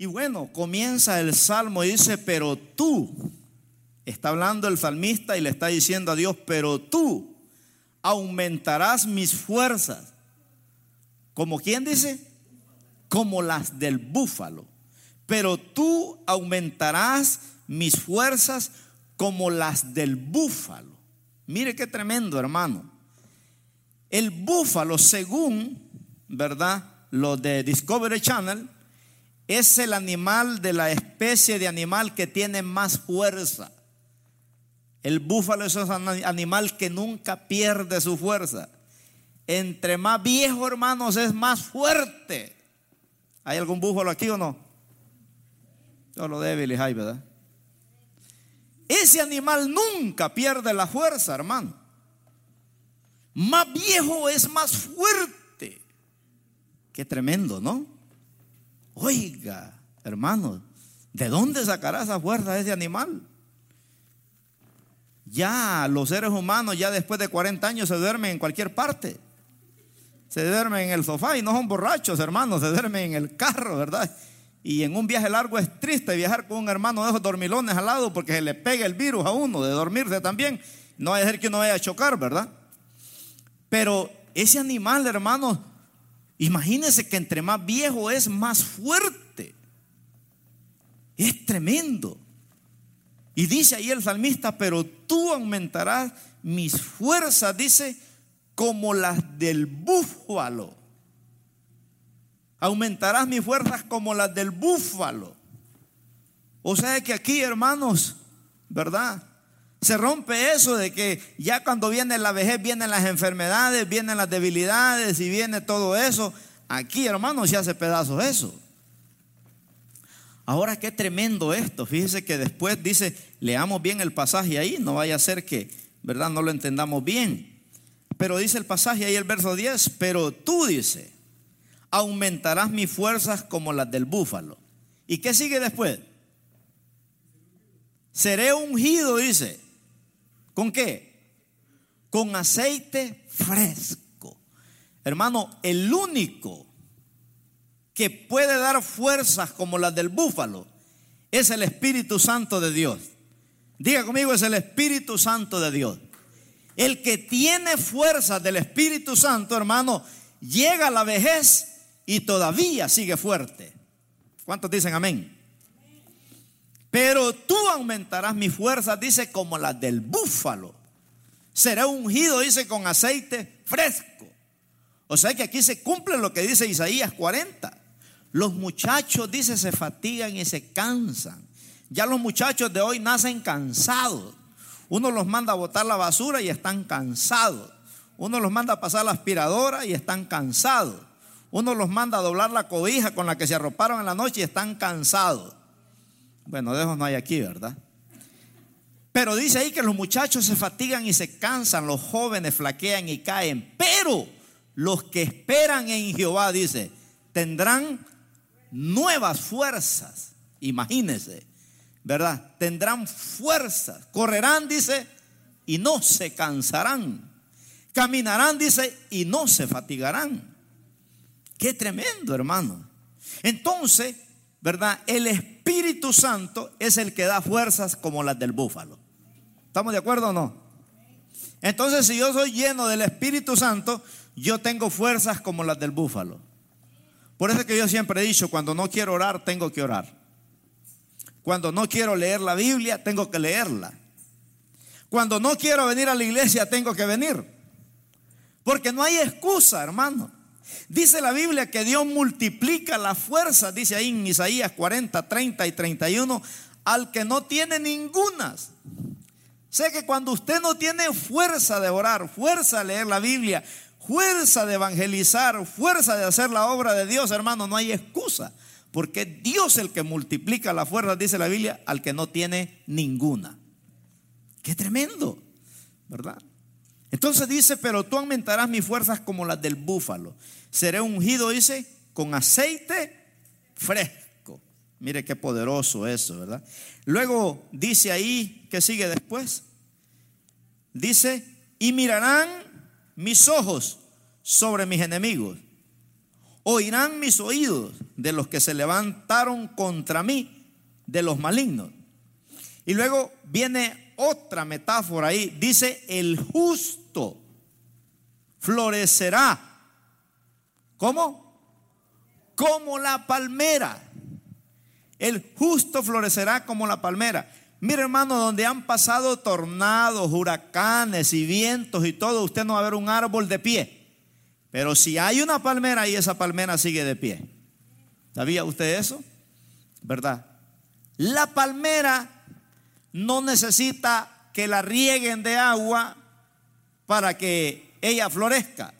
Y bueno, comienza el salmo y dice, pero tú, está hablando el salmista y le está diciendo a Dios, pero tú aumentarás mis fuerzas. ¿Como quién dice? Como las del búfalo. Pero tú aumentarás mis fuerzas como las del búfalo. Mire qué tremendo, hermano. El búfalo, según, ¿verdad? Lo de Discovery Channel, es el animal de la especie de animal que tiene más fuerza. El búfalo es un animal que nunca pierde su fuerza. Entre más viejo, hermanos, es más fuerte. ¿Hay algún búfalo aquí o no? Solo débiles hay, ¿verdad? Ese animal nunca pierde la fuerza, hermano. Más viejo es más fuerte. Qué tremendo, ¿no? Oiga, hermano, ¿de dónde sacará esa fuerza ese animal? Ya los seres humanos, ya después de 40 años, se duermen en cualquier parte. Se duermen en el sofá y no son borrachos, hermanos, se duermen en el carro, ¿verdad? Y en un viaje largo es triste viajar con un hermano de esos dormilones al lado porque se le pega el virus a uno de dormirse también. No hay a ser que uno vaya a chocar, ¿verdad? Pero ese animal, hermanos, imagínense que entre más viejo es, más fuerte. Es tremendo. Y dice ahí el salmista, pero tú aumentarás mis fuerzas, dice, como las del búfalo. Aumentarás mis fuerzas como las del búfalo. O sea que aquí, hermanos, ¿verdad? Se rompe eso de que ya cuando viene la vejez vienen las enfermedades, vienen las debilidades y viene todo eso. Aquí, hermanos, se hace pedazos eso. Ahora qué tremendo esto. Fíjese que después dice, leamos bien el pasaje ahí, no vaya a ser que, ¿verdad? No lo entendamos bien. Pero dice el pasaje ahí, el verso 10, pero tú dice, aumentarás mis fuerzas como las del búfalo. ¿Y qué sigue después? Seré ungido, dice. ¿Con qué? Con aceite fresco. Hermano, el único que puede dar fuerzas como las del búfalo es el Espíritu Santo de Dios. Diga conmigo, es el Espíritu Santo de Dios. El que tiene fuerzas del Espíritu Santo, hermano, llega a la vejez y todavía sigue fuerte. ¿Cuántos dicen amén? Pero tú aumentarás mis fuerzas, dice, como las del búfalo. Será ungido, dice, con aceite fresco. O sea que aquí se cumple lo que dice Isaías 40. Los muchachos, dice, se fatigan y se cansan. Ya los muchachos de hoy nacen cansados. Uno los manda a botar la basura y están cansados. Uno los manda a pasar la aspiradora y están cansados. Uno los manda a doblar la cobija con la que se arroparon en la noche y están cansados. Bueno, de esos no hay aquí, ¿verdad? Pero dice ahí que los muchachos se fatigan y se cansan, los jóvenes flaquean y caen. Pero los que esperan en Jehová, dice, tendrán nuevas fuerzas. Imagínense, ¿verdad? Tendrán fuerzas. Correrán, dice, y no se cansarán. Caminarán, dice, y no se fatigarán. Qué tremendo, hermano. Entonces, ¿verdad? El Espíritu Santo es el que da fuerzas como las del búfalo. ¿Estamos de acuerdo o no? Entonces, si yo soy lleno del Espíritu Santo, yo tengo fuerzas como las del búfalo. Por eso es que yo siempre he dicho, cuando no quiero orar, tengo que orar. Cuando no quiero leer la Biblia, tengo que leerla. Cuando no quiero venir a la iglesia, tengo que venir. Porque no hay excusa, hermano. Dice la Biblia que Dios multiplica la fuerza, dice ahí en Isaías 40, 30 y 31, al que no tiene ningunas. Sé que cuando usted no tiene fuerza de orar, fuerza de leer la Biblia, fuerza de evangelizar, fuerza de hacer la obra de Dios, hermano, no hay excusa. Porque Dios el que multiplica la fuerza, dice la Biblia, al que no tiene ninguna. Qué tremendo, ¿verdad? Entonces dice, pero tú aumentarás mis fuerzas como las del búfalo. Seré ungido, dice, con aceite fresco. Mire qué poderoso eso, ¿verdad? Luego dice ahí, ¿qué sigue después? Dice, y mirarán mis ojos sobre mis enemigos. oirán mis oídos de los que se levantaron contra mí, de los malignos. Y luego viene otra metáfora ahí, dice, el justo florecerá. ¿Cómo? Como la palmera. El justo florecerá como la palmera. Mire hermano, donde han pasado tornados, huracanes y vientos y todo, usted no va a ver un árbol de pie. Pero si hay una palmera y esa palmera sigue de pie. ¿Sabía usted eso? ¿Verdad? La palmera no necesita que la rieguen de agua para que ella florezca,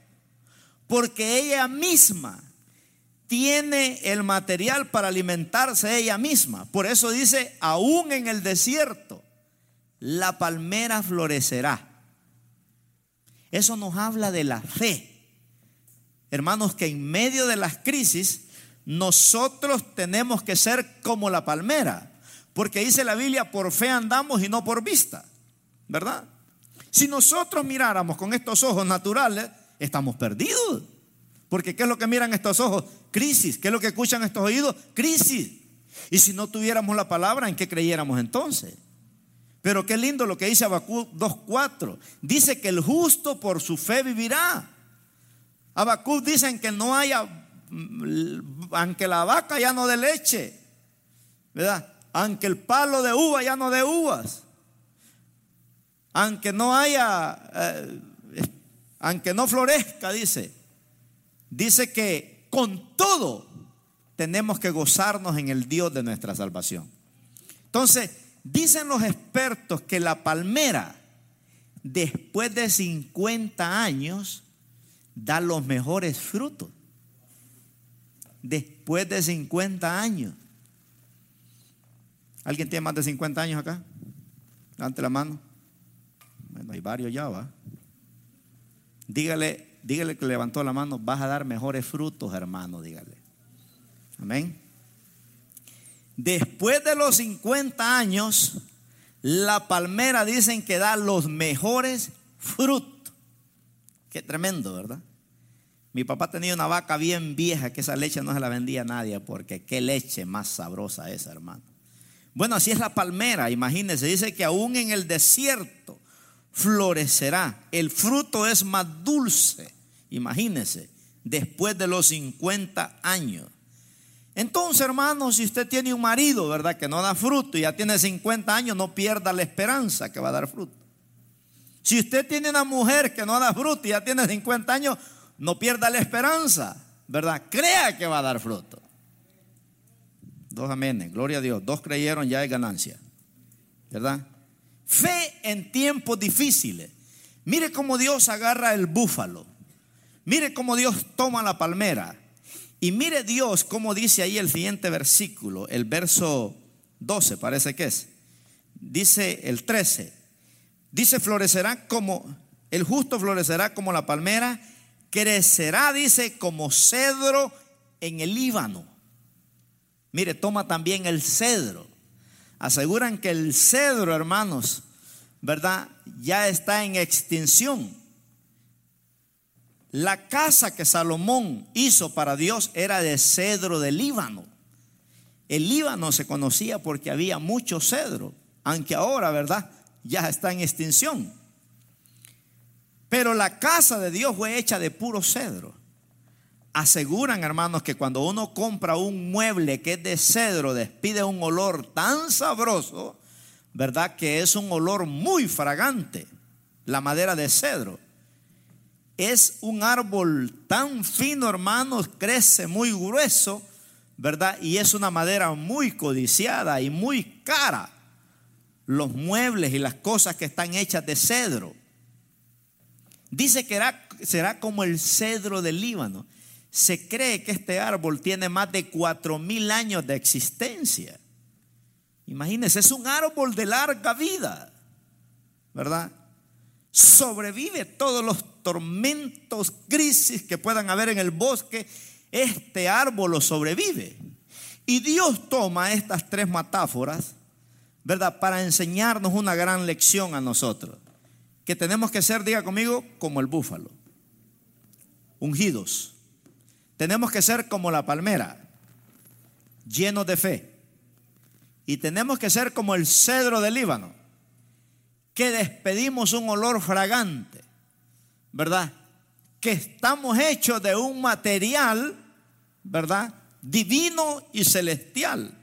porque ella misma tiene el material para alimentarse ella misma. Por eso dice, aún en el desierto, la palmera florecerá. Eso nos habla de la fe. Hermanos, que en medio de las crisis, nosotros tenemos que ser como la palmera. Porque dice la Biblia, por fe andamos y no por vista. ¿Verdad? Si nosotros miráramos con estos ojos naturales, estamos perdidos. Porque ¿qué es lo que miran estos ojos? Crisis. ¿Qué es lo que escuchan estos oídos? Crisis. Y si no tuviéramos la palabra, ¿en qué creyéramos entonces? Pero qué lindo lo que dice Habacuc 2.4. Dice que el justo por su fe vivirá. Habacuc dicen que no haya, aunque la vaca ya no dé leche, ¿verdad? Aunque el palo de uva ya no dé uvas aunque no haya, eh, aunque no florezca, dice, dice que con todo tenemos que gozarnos en el Dios de nuestra salvación. Entonces, dicen los expertos que la palmera, después de 50 años, da los mejores frutos. Después de 50 años. ¿Alguien tiene más de 50 años acá? Levante la mano. Bueno, hay varios ya, va. Dígale, dígale que levantó la mano, vas a dar mejores frutos, hermano, dígale. Amén. Después de los 50 años, la palmera dicen que da los mejores frutos. Qué tremendo, ¿verdad? Mi papá tenía una vaca bien vieja que esa leche no se la vendía a nadie porque qué leche más sabrosa esa, hermano. Bueno, así es la palmera, imagínense, dice que aún en el desierto florecerá. El fruto es más dulce, imagínese, después de los 50 años. Entonces, hermano, si usted tiene un marido, ¿verdad? Que no da fruto y ya tiene 50 años, no pierda la esperanza que va a dar fruto. Si usted tiene una mujer que no da fruto y ya tiene 50 años, no pierda la esperanza, ¿verdad? Crea que va a dar fruto. Dos amenes, gloria a Dios. Dos creyeron, ya hay ganancia, ¿verdad? Fe en tiempos difíciles. Mire cómo Dios agarra el búfalo. Mire cómo Dios toma la palmera. Y mire Dios cómo dice ahí el siguiente versículo, el verso 12 parece que es. Dice el 13. Dice florecerá como, el justo florecerá como la palmera, crecerá, dice, como cedro en el Líbano. Mire, toma también el cedro aseguran que el cedro, hermanos, ¿verdad? Ya está en extinción. La casa que Salomón hizo para Dios era de cedro del Líbano. El Líbano se conocía porque había mucho cedro, aunque ahora, ¿verdad? Ya está en extinción. Pero la casa de Dios fue hecha de puro cedro aseguran, hermanos, que cuando uno compra un mueble que es de cedro, despide un olor tan sabroso, ¿verdad? Que es un olor muy fragante, la madera de cedro. Es un árbol tan fino, hermanos, crece muy grueso, ¿verdad? Y es una madera muy codiciada y muy cara. Los muebles y las cosas que están hechas de cedro. Dice que será como el cedro del Líbano. Se cree que este árbol tiene más de cuatro mil años de existencia. Imagínense, es un árbol de larga vida, ¿verdad? Sobrevive todos los tormentos, crisis que puedan haber en el bosque. Este árbol lo sobrevive. Y Dios toma estas tres metáforas, ¿verdad? Para enseñarnos una gran lección a nosotros. Que tenemos que ser, diga conmigo, como el búfalo. Ungidos tenemos que ser como la palmera, llenos de fe. Y tenemos que ser como el cedro del Líbano, que despedimos un olor fragante, ¿verdad? Que estamos hechos de un material, ¿verdad? Divino y celestial.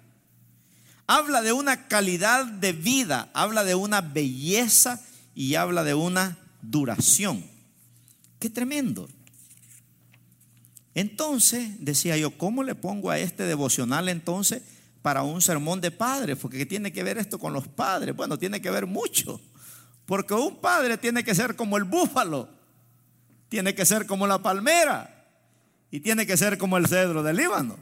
Habla de una calidad de vida, habla de una belleza y habla de una duración. Qué tremendo. Entonces, decía yo, ¿cómo le pongo a este devocional entonces para un sermón de padre? Porque tiene que ver esto con los padres? Bueno, tiene que ver mucho. Porque un padre tiene que ser como el búfalo, tiene que ser como la palmera y tiene que ser como el cedro del Líbano.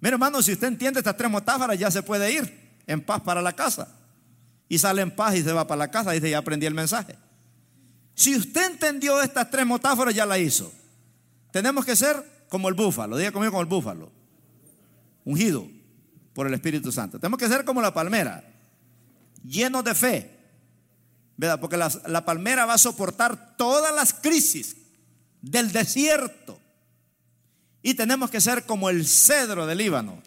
Mira, hermano, si usted entiende estas tres metáforas, ya se puede ir en paz para la casa. Y sale en paz y se va para la casa dice, ya aprendí el mensaje. Si usted entendió estas tres metáforas, ya la hizo. Tenemos que ser como el búfalo, diga conmigo como el búfalo, ungido por el Espíritu Santo. Tenemos que ser como la palmera, llenos de fe, ¿verdad? Porque la, la palmera va a soportar todas las crisis del desierto y tenemos que ser como el cedro del Líbano.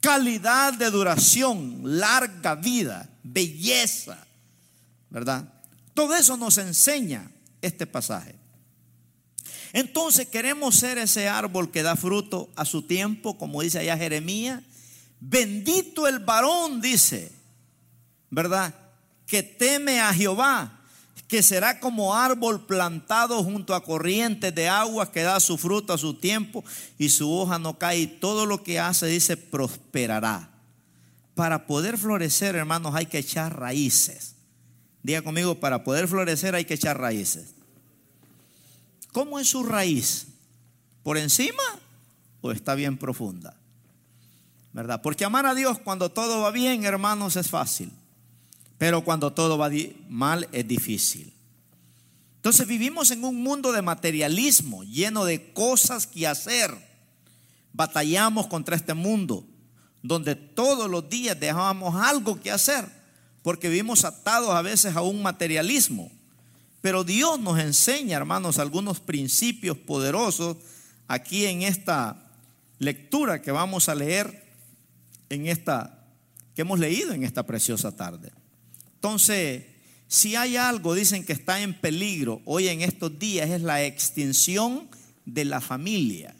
Calidad de duración, larga vida, belleza, ¿verdad? Todo eso nos enseña este pasaje. Entonces queremos ser ese árbol que da fruto a su tiempo, como dice allá Jeremías. Bendito el varón, dice, ¿verdad? Que teme a Jehová que será como árbol plantado junto a corrientes de agua que da su fruto a su tiempo y su hoja no cae y todo lo que hace dice prosperará. Para poder florecer, hermanos, hay que echar raíces. Diga conmigo, para poder florecer hay que echar raíces. ¿Cómo es su raíz? ¿Por encima o está bien profunda? ¿Verdad? Porque amar a Dios cuando todo va bien, hermanos, es fácil. Pero cuando todo va mal es difícil. Entonces vivimos en un mundo de materialismo, lleno de cosas que hacer. Batallamos contra este mundo, donde todos los días dejamos algo que hacer, porque vivimos atados a veces a un materialismo. Pero Dios nos enseña, hermanos, algunos principios poderosos aquí en esta lectura que vamos a leer en esta que hemos leído en esta preciosa tarde. Entonces, si hay algo, dicen que está en peligro hoy en estos días, es la extinción de la familia.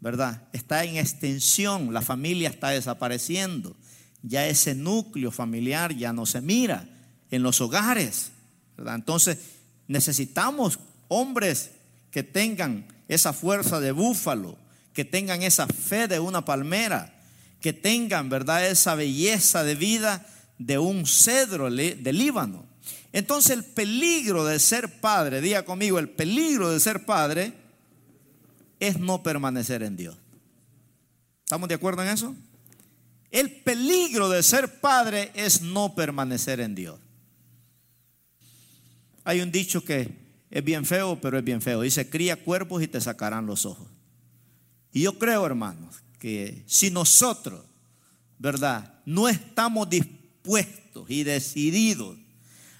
¿Verdad? Está en extinción, la familia está desapareciendo. Ya ese núcleo familiar ya no se mira en los hogares. Entonces, necesitamos hombres que tengan esa fuerza de búfalo, que tengan esa fe de una palmera, que tengan, ¿verdad?, esa belleza de vida de un cedro del Líbano. Entonces el peligro de ser padre, diga conmigo, el peligro de ser padre es no permanecer en Dios. ¿Estamos de acuerdo en eso? El peligro de ser padre es no permanecer en Dios. Hay un dicho que es bien feo, pero es bien feo. Dice, cría cuerpos y te sacarán los ojos. Y yo creo, hermanos, que si nosotros, ¿verdad? No estamos dispuestos y decididos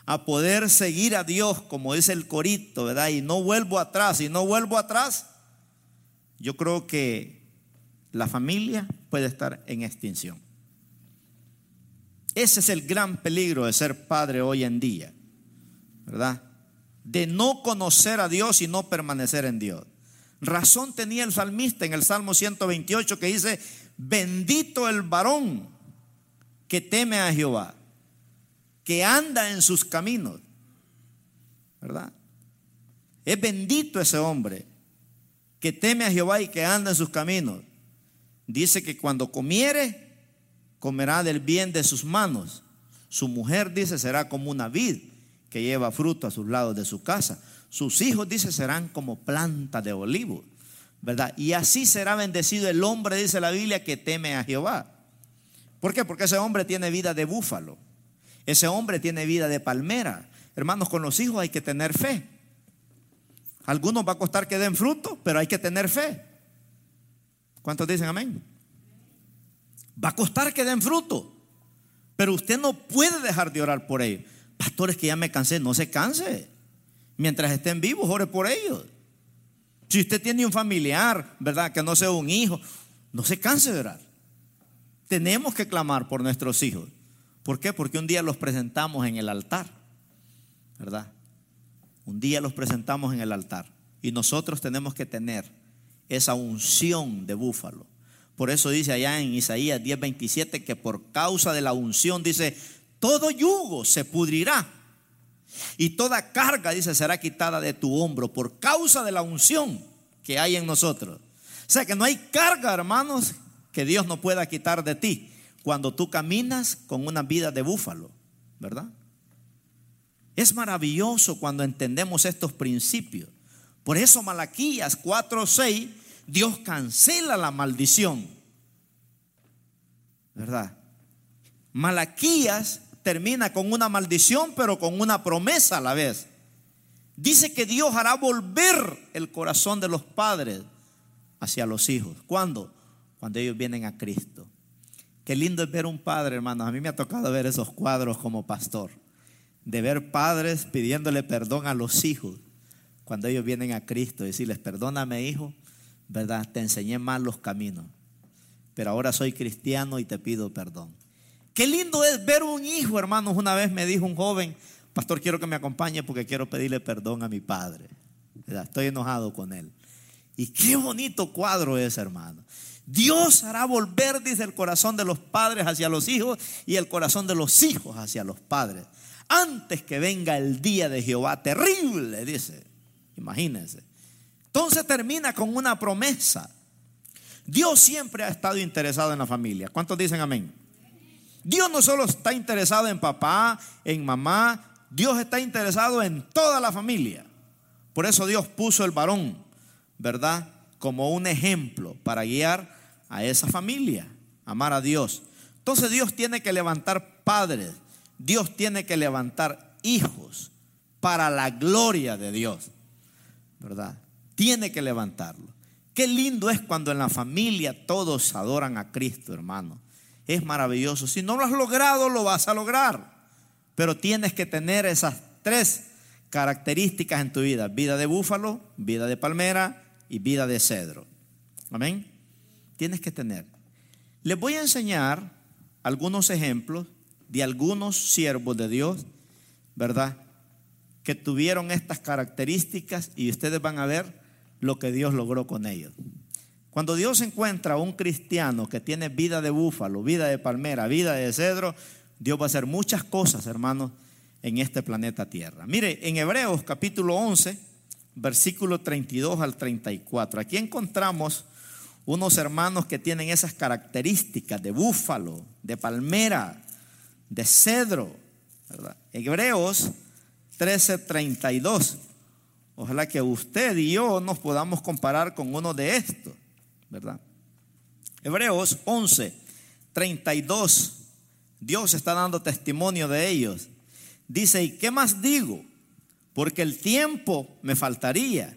a poder seguir a Dios, como dice el corito, ¿verdad? Y no vuelvo atrás, y no vuelvo atrás, yo creo que la familia puede estar en extinción. Ese es el gran peligro de ser padre hoy en día, ¿verdad? De no conocer a Dios y no permanecer en Dios. Razón tenía el salmista en el Salmo 128 que dice, bendito el varón que teme a Jehová, que anda en sus caminos. ¿Verdad? Es bendito ese hombre que teme a Jehová y que anda en sus caminos. Dice que cuando comiere, comerá del bien de sus manos. Su mujer, dice, será como una vid que lleva fruto a sus lados de su casa. Sus hijos, dice, serán como planta de olivo. ¿Verdad? Y así será bendecido el hombre, dice la Biblia, que teme a Jehová. ¿Por qué? Porque ese hombre tiene vida de búfalo. Ese hombre tiene vida de palmera. Hermanos, con los hijos hay que tener fe. algunos va a costar que den fruto, pero hay que tener fe. ¿Cuántos dicen amén? Va a costar que den fruto, pero usted no puede dejar de orar por ellos. Pastores que ya me cansé, no se canse. Mientras estén vivos, ore por ellos. Si usted tiene un familiar, ¿verdad? Que no sea un hijo, no se canse de orar. Tenemos que clamar por nuestros hijos. ¿Por qué? Porque un día los presentamos en el altar, ¿verdad? Un día los presentamos en el altar. Y nosotros tenemos que tener esa unción de búfalo. Por eso dice allá en Isaías 10:27 que por causa de la unción dice, todo yugo se pudrirá y toda carga, dice, será quitada de tu hombro por causa de la unción que hay en nosotros. O sea que no hay carga, hermanos, que Dios no pueda quitar de ti cuando tú caminas con una vida de búfalo, ¿verdad? Es maravilloso cuando entendemos estos principios. Por eso Malaquías 4:6 Dios cancela la maldición. ¿Verdad? Malaquías termina con una maldición, pero con una promesa a la vez. Dice que Dios hará volver el corazón de los padres hacia los hijos. ¿Cuándo? Cuando ellos vienen a Cristo. Qué lindo es ver un padre, hermanos. A mí me ha tocado ver esos cuadros como pastor. De ver padres pidiéndole perdón a los hijos cuando ellos vienen a Cristo. Decirles, perdóname hijo, ¿verdad? Te enseñé mal los caminos. Pero ahora soy cristiano y te pido perdón. Qué lindo es ver un hijo, hermanos. Una vez me dijo un joven, pastor, quiero que me acompañe porque quiero pedirle perdón a mi padre. Estoy enojado con él. Y qué bonito cuadro es, hermano. Dios hará volver, dice, el corazón de los padres hacia los hijos y el corazón de los hijos hacia los padres. Antes que venga el día de Jehová terrible, dice. Imagínense. Entonces termina con una promesa. Dios siempre ha estado interesado en la familia. ¿Cuántos dicen amén? Dios no solo está interesado en papá, en mamá, Dios está interesado en toda la familia. Por eso Dios puso el varón, ¿verdad? Como un ejemplo para guiar a esa familia, amar a Dios. Entonces Dios tiene que levantar padres, Dios tiene que levantar hijos para la gloria de Dios, ¿verdad? Tiene que levantarlo. Qué lindo es cuando en la familia todos adoran a Cristo, hermano es maravilloso. Si no lo has logrado, lo vas a lograr. Pero tienes que tener esas tres características en tu vida. Vida de búfalo, vida de palmera y vida de cedro. Amén. Tienes que tener. Les voy a enseñar algunos ejemplos de algunos siervos de Dios, ¿verdad? Que tuvieron estas características y ustedes van a ver lo que Dios logró con ellos. Cuando Dios encuentra a un cristiano que tiene vida de búfalo, vida de palmera, vida de cedro, Dios va a hacer muchas cosas, hermanos, en este planeta Tierra. Mire, en Hebreos capítulo 11, versículo 32 al 34, aquí encontramos unos hermanos que tienen esas características de búfalo, de palmera, de cedro. ¿verdad? Hebreos 13, 32. Ojalá que usted y yo nos podamos comparar con uno de estos. ¿Verdad? Hebreos 11, 32. Dios está dando testimonio de ellos. Dice, ¿y qué más digo? Porque el tiempo me faltaría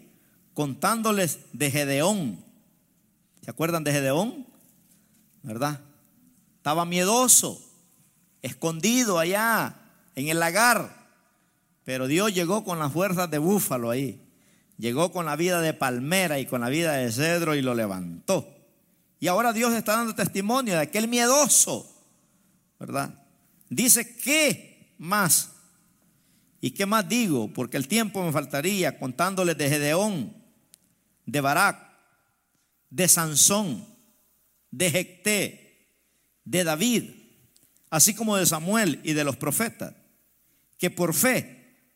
contándoles de Gedeón. ¿Se acuerdan de Gedeón? ¿Verdad? Estaba miedoso, escondido allá en el lagar. Pero Dios llegó con las fuerzas de búfalo ahí llegó con la vida de palmera y con la vida de cedro y lo levantó. Y ahora Dios está dando testimonio de aquel miedoso, ¿verdad? Dice, ¿qué más? ¿Y qué más digo? Porque el tiempo me faltaría contándoles de Gedeón, de Barak, de Sansón, de Jecté, de David, así como de Samuel y de los profetas, que por fe,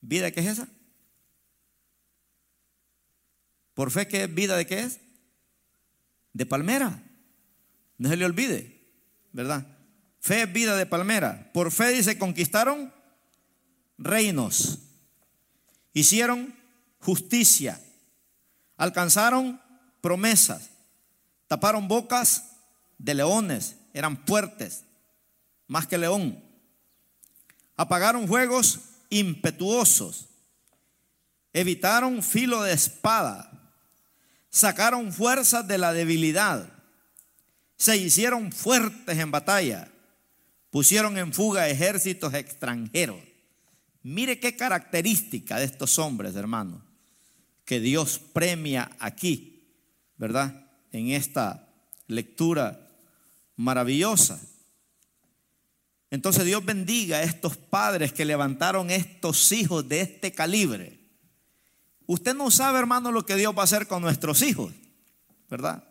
¿vida qué es esa? Por fe, ¿qué vida de qué es? De palmera. No se le olvide, ¿verdad? Fe es vida de palmera. Por fe dice, conquistaron reinos, hicieron justicia, alcanzaron promesas, taparon bocas de leones, eran fuertes, más que león, apagaron juegos impetuosos, evitaron filo de espada, sacaron fuerzas de la debilidad, se hicieron fuertes en batalla, pusieron en fuga ejércitos extranjeros. Mire qué característica de estos hombres, hermanos. que Dios premia aquí, ¿verdad? En esta lectura maravillosa. Entonces Dios bendiga a estos padres que levantaron estos hijos de este calibre. Usted no sabe, hermano, lo que Dios va a hacer con nuestros hijos, ¿verdad?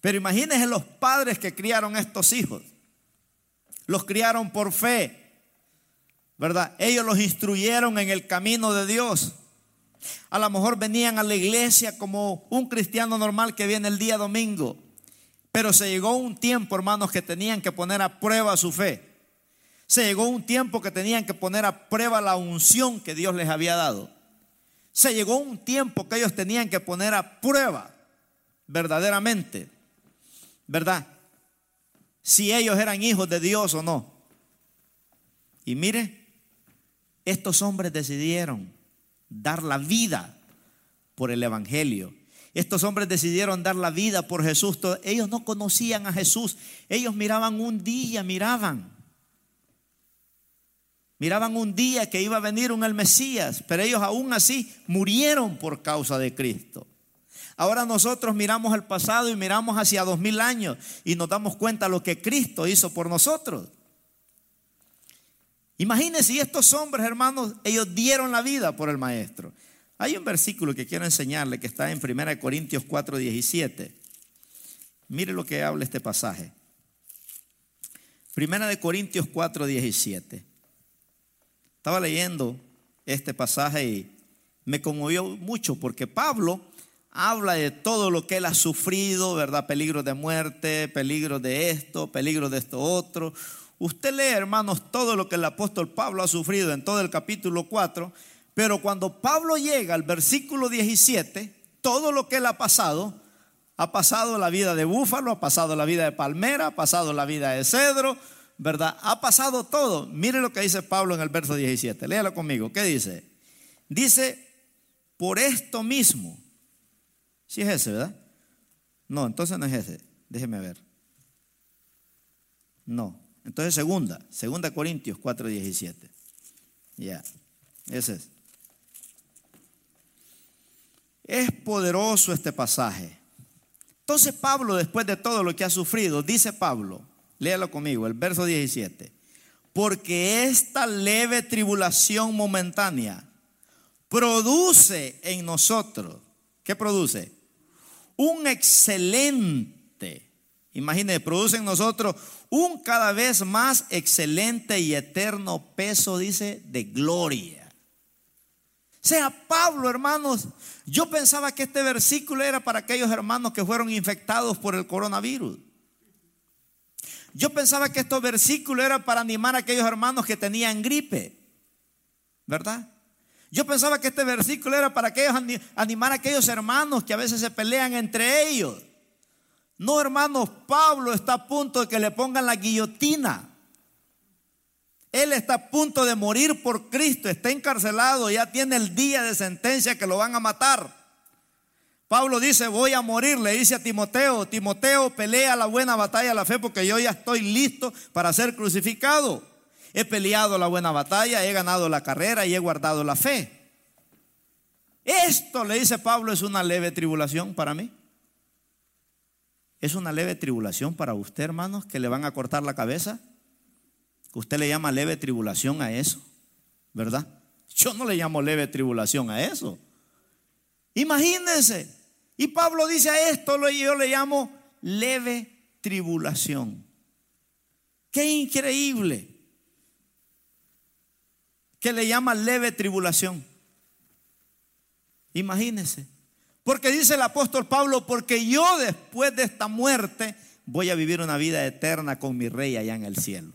Pero imagínense los padres que criaron estos hijos. Los criaron por fe, ¿verdad? Ellos los instruyeron en el camino de Dios. A lo mejor venían a la iglesia como un cristiano normal que viene el día domingo. Pero se llegó un tiempo, hermanos, que tenían que poner a prueba su fe. Se llegó un tiempo que tenían que poner a prueba la unción que Dios les había dado. Se llegó un tiempo que ellos tenían que poner a prueba verdaderamente, ¿verdad? Si ellos eran hijos de Dios o no. Y mire, estos hombres decidieron dar la vida por el Evangelio. Estos hombres decidieron dar la vida por Jesús. Ellos no conocían a Jesús. Ellos miraban un día, miraban. Miraban un día que iba a venir un el Mesías, pero ellos aún así murieron por causa de Cristo. Ahora nosotros miramos al pasado y miramos hacia dos mil años y nos damos cuenta lo que Cristo hizo por nosotros. Imagínense, estos hombres, hermanos, ellos dieron la vida por el Maestro. Hay un versículo que quiero enseñarle que está en 1 Corintios 4, 17. Mire lo que habla este pasaje. 1 de Corintios 4, 17. Estaba leyendo este pasaje y me conmovió mucho porque Pablo habla de todo lo que él ha sufrido, ¿verdad? Peligro de muerte, peligro de esto, peligro de esto otro. Usted lee, hermanos, todo lo que el apóstol Pablo ha sufrido en todo el capítulo 4 pero cuando Pablo llega al versículo 17, todo lo que él ha pasado, ha pasado la vida de búfalo, ha pasado la vida de palmera, ha pasado la vida de cedro, ¿verdad? Ha pasado todo. Mire lo que dice Pablo en el verso 17. Léalo conmigo. ¿Qué dice? Dice, por esto mismo. Si es ese, ¿verdad? No, entonces no es ese. Déjeme ver. No. Entonces segunda, segunda Corintios 4:17. Ya. Ese es. Es poderoso este pasaje. Entonces Pablo, después de todo lo que ha sufrido, dice Pablo, léalo conmigo, el verso 17, porque esta leve tribulación momentánea produce en nosotros, ¿qué produce? Un excelente, imagínense, produce en nosotros un cada vez más excelente y eterno peso, dice, de gloria sea Pablo, hermanos. Yo pensaba que este versículo era para aquellos hermanos que fueron infectados por el coronavirus. Yo pensaba que estos versículos eran para animar a aquellos hermanos que tenían gripe. ¿Verdad? Yo pensaba que este versículo era para aquellos, animar a aquellos hermanos que a veces se pelean entre ellos. No, hermanos, Pablo está a punto de que le pongan la guillotina. Él está a punto de morir por Cristo, está encarcelado, ya tiene el día de sentencia que lo van a matar. Pablo dice, voy a morir, le dice a Timoteo, Timoteo pelea la buena batalla de la fe porque yo ya estoy listo para ser crucificado. He peleado la buena batalla, he ganado la carrera y he guardado la fe. Esto, le dice Pablo, es una leve tribulación para mí. Es una leve tribulación para usted, hermanos, que le van a cortar la cabeza usted le llama leve tribulación a eso, ¿verdad? Yo no le llamo leve tribulación a eso. Imagínense. Y Pablo dice a esto, yo le llamo leve tribulación. Qué increíble. Que le llama leve tribulación. Imagínense. Porque dice el apóstol Pablo, porque yo después de esta muerte voy a vivir una vida eterna con mi rey allá en el cielo.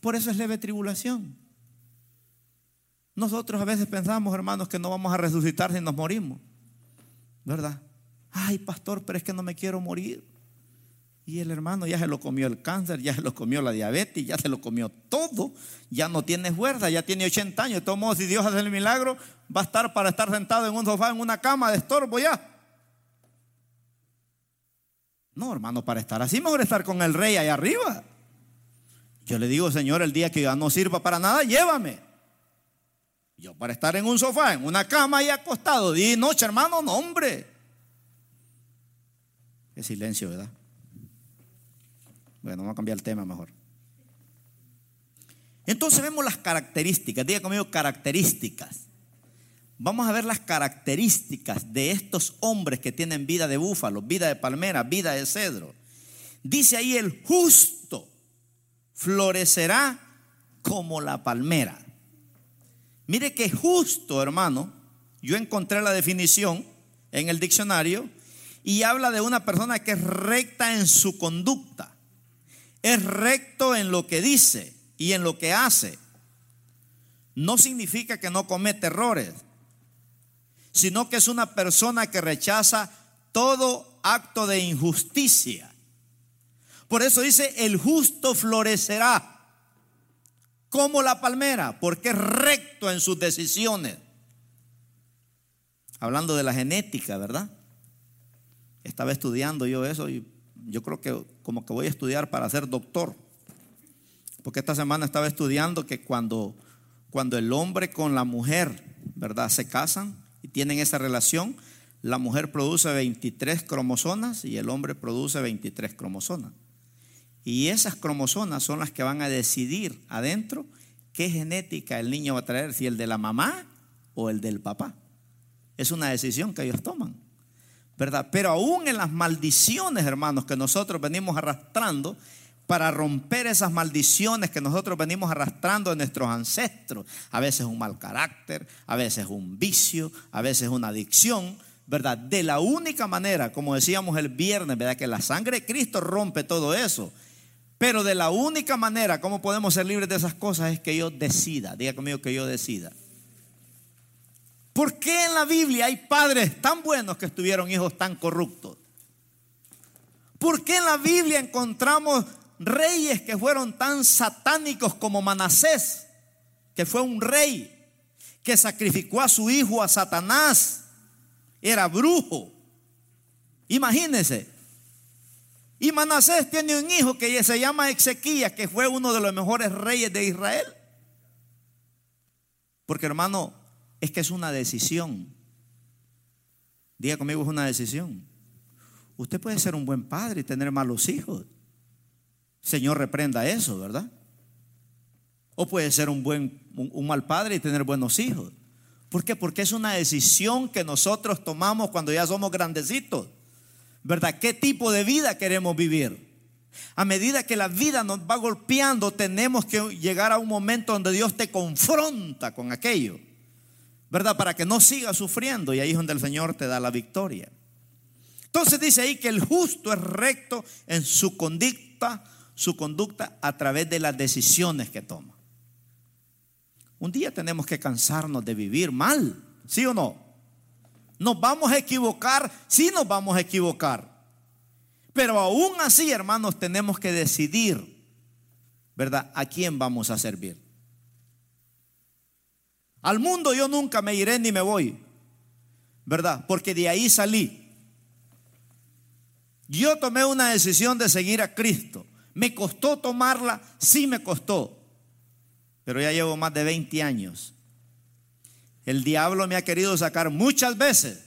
Por eso es leve tribulación. Nosotros a veces pensamos, hermanos, que no vamos a resucitar si nos morimos. ¿Verdad? Ay, pastor, pero es que no me quiero morir. Y el hermano ya se lo comió el cáncer, ya se lo comió la diabetes, ya se lo comió todo. Ya no tiene fuerza, ya tiene 80 años. De todos modos, si Dios hace el milagro, va a estar para estar sentado en un sofá, en una cama de estorbo ya. No, hermano, para estar así, mejor estar con el rey ahí arriba. Yo le digo, Señor, el día que ya no sirva para nada, llévame. Yo para estar en un sofá, en una cama y acostado, día y noche, hermano, no, hombre. Qué silencio, ¿verdad? Bueno, vamos a cambiar el tema mejor. Entonces vemos las características, diga conmigo características. Vamos a ver las características de estos hombres que tienen vida de búfalo, vida de palmera, vida de cedro. Dice ahí el justo florecerá como la palmera. Mire que justo, hermano, yo encontré la definición en el diccionario y habla de una persona que es recta en su conducta, es recto en lo que dice y en lo que hace. No significa que no comete errores, sino que es una persona que rechaza todo acto de injusticia. Por eso dice, el justo florecerá como la palmera, porque es recto en sus decisiones. Hablando de la genética, ¿verdad? Estaba estudiando yo eso y yo creo que como que voy a estudiar para ser doctor. Porque esta semana estaba estudiando que cuando, cuando el hombre con la mujer, ¿verdad? Se casan y tienen esa relación, la mujer produce 23 cromosomas y el hombre produce 23 cromosomas. Y esas cromosomas son las que van a decidir adentro qué genética el niño va a traer, si el de la mamá o el del papá. Es una decisión que ellos toman, ¿verdad? Pero aún en las maldiciones, hermanos, que nosotros venimos arrastrando, para romper esas maldiciones que nosotros venimos arrastrando de nuestros ancestros, a veces un mal carácter, a veces un vicio, a veces una adicción, ¿verdad? De la única manera, como decíamos el viernes, ¿verdad? Que la sangre de Cristo rompe todo eso. Pero de la única manera como podemos ser libres de esas cosas es que yo decida. Diga conmigo que yo decida. ¿Por qué en la Biblia hay padres tan buenos que estuvieron hijos tan corruptos? ¿Por qué en la Biblia encontramos reyes que fueron tan satánicos como Manasés, que fue un rey que sacrificó a su hijo a Satanás? Era brujo. Imagínense, y Manasés tiene un hijo que se llama Ezequías, que fue uno de los mejores reyes de Israel. Porque hermano, es que es una decisión. Diga conmigo, es una decisión. Usted puede ser un buen padre y tener malos hijos. Señor reprenda eso, ¿verdad? O puede ser un buen, un mal padre y tener buenos hijos. ¿Por qué? Porque es una decisión que nosotros tomamos cuando ya somos grandecitos. ¿Verdad? ¿Qué tipo de vida queremos vivir? A medida que la vida nos va golpeando, tenemos que llegar a un momento donde Dios te confronta con aquello, ¿verdad? Para que no sigas sufriendo y ahí es donde el Señor te da la victoria. Entonces dice ahí que el justo es recto en su conducta, su conducta a través de las decisiones que toma. Un día tenemos que cansarnos de vivir mal, ¿sí o no? Nos vamos a equivocar, sí nos vamos a equivocar. Pero aún así, hermanos, tenemos que decidir, ¿verdad? ¿A quién vamos a servir? Al mundo yo nunca me iré ni me voy, ¿verdad? Porque de ahí salí. Yo tomé una decisión de seguir a Cristo. ¿Me costó tomarla? Sí me costó. Pero ya llevo más de 20 años el diablo me ha querido sacar muchas veces,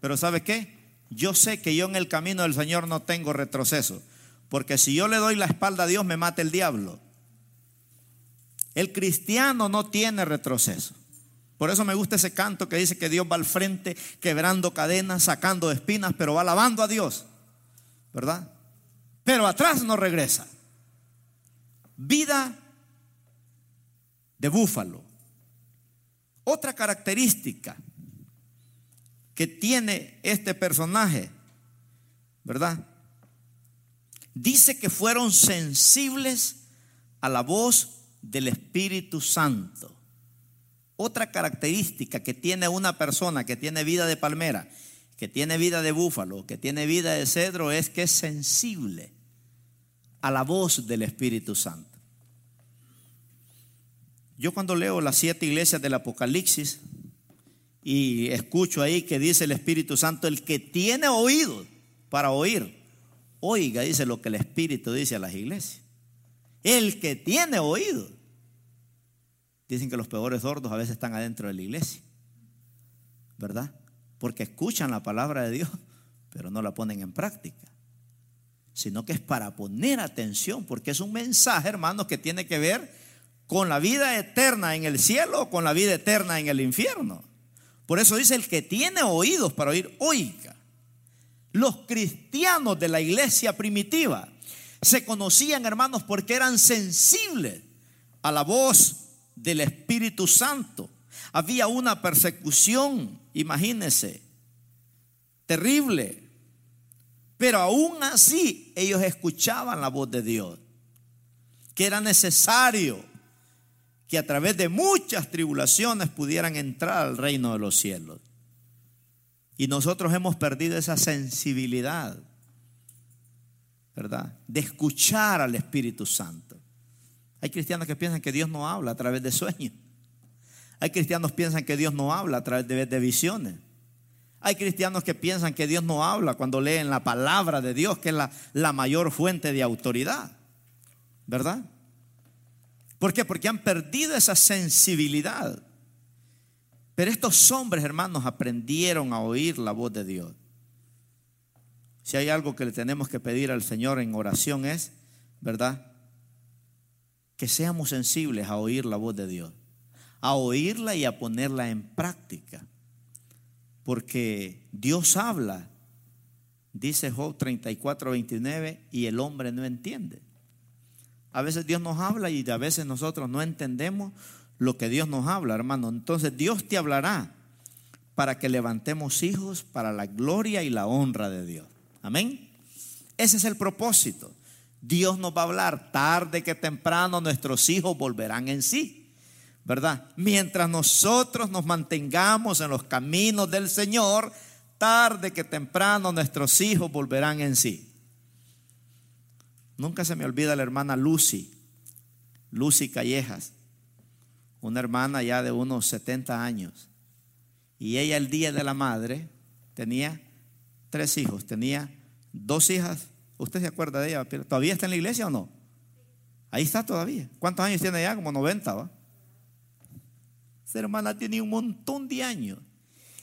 pero ¿sabe qué? Yo sé que yo en el camino del Señor no tengo retroceso, porque si yo le doy la espalda a Dios me mata el diablo. El cristiano no tiene retroceso. Por eso me gusta ese canto que dice que Dios va al frente, quebrando cadenas, sacando espinas, pero va alabando a Dios. ¿Verdad? Pero atrás no regresa. Vida de búfalo. Otra característica que tiene este personaje, ¿verdad? Dice que fueron sensibles a la voz del Espíritu Santo. Otra característica que tiene una persona que tiene vida de palmera, que tiene vida de búfalo, que tiene vida de cedro, es que es sensible a la voz del Espíritu Santo. Yo cuando leo las siete iglesias del Apocalipsis y escucho ahí que dice el Espíritu Santo, el que tiene oído para oír, oiga, dice lo que el Espíritu dice a las iglesias. El que tiene oído. Dicen que los peores sordos a veces están adentro de la iglesia, ¿verdad? Porque escuchan la palabra de Dios, pero no la ponen en práctica. Sino que es para poner atención, porque es un mensaje, hermanos, que tiene que ver con la vida eterna en el cielo o con la vida eterna en el infierno. Por eso dice el que tiene oídos para oír, oiga. Los cristianos de la iglesia primitiva se conocían, hermanos, porque eran sensibles a la voz del Espíritu Santo. Había una persecución, imagínense, terrible. Pero aún así ellos escuchaban la voz de Dios, que era necesario que a través de muchas tribulaciones pudieran entrar al reino de los cielos. Y nosotros hemos perdido esa sensibilidad, ¿verdad? De escuchar al Espíritu Santo. Hay cristianos que piensan que Dios no habla a través de sueños. Hay cristianos que piensan que Dios no habla a través de, visiones. Hay cristianos que piensan que Dios no habla cuando leen la palabra de Dios, que es la, la mayor fuente de autoridad. ¿Verdad? ¿Por qué? Porque han perdido esa sensibilidad. Pero estos hombres, hermanos, aprendieron a oír la voz de Dios. Si hay algo que le tenemos que pedir al Señor en oración es, ¿verdad? Que seamos sensibles a oír la voz de Dios, a oírla y a ponerla en práctica. Porque Dios habla, dice Job 34, 29, y el hombre no entiende. A veces Dios nos habla y a veces nosotros no entendemos lo que Dios nos habla, hermano. Entonces Dios te hablará para que levantemos hijos para la gloria y la honra de Dios. Amén. Ese es el propósito. Dios nos va a hablar tarde que temprano nuestros hijos volverán en sí. ¿Verdad? Mientras nosotros nos mantengamos en los caminos del Señor, tarde que temprano nuestros hijos volverán en sí. Nunca se me olvida la hermana Lucy, Lucy Callejas, una hermana ya de unos 70 años. Y ella el día de la madre tenía tres hijos, tenía dos hijas. ¿Usted se acuerda de ella? ¿Todavía está en la iglesia o no? Ahí está todavía. ¿Cuántos años tiene ella? Como 90, ¿va? Esa hermana tiene un montón de años.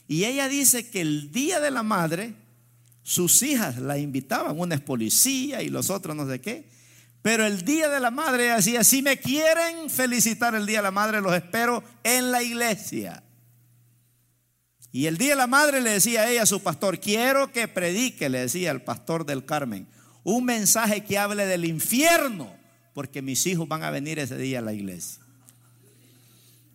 Y ella dice que el día de la madre sus hijas la invitaban, una es policía y los otros no sé qué. Pero el día de la madre decía, si me quieren felicitar el día de la madre, los espero en la iglesia. Y el día de la madre le decía a ella a su pastor, quiero que predique, le decía el pastor del Carmen, un mensaje que hable del infierno, porque mis hijos van a venir ese día a la iglesia.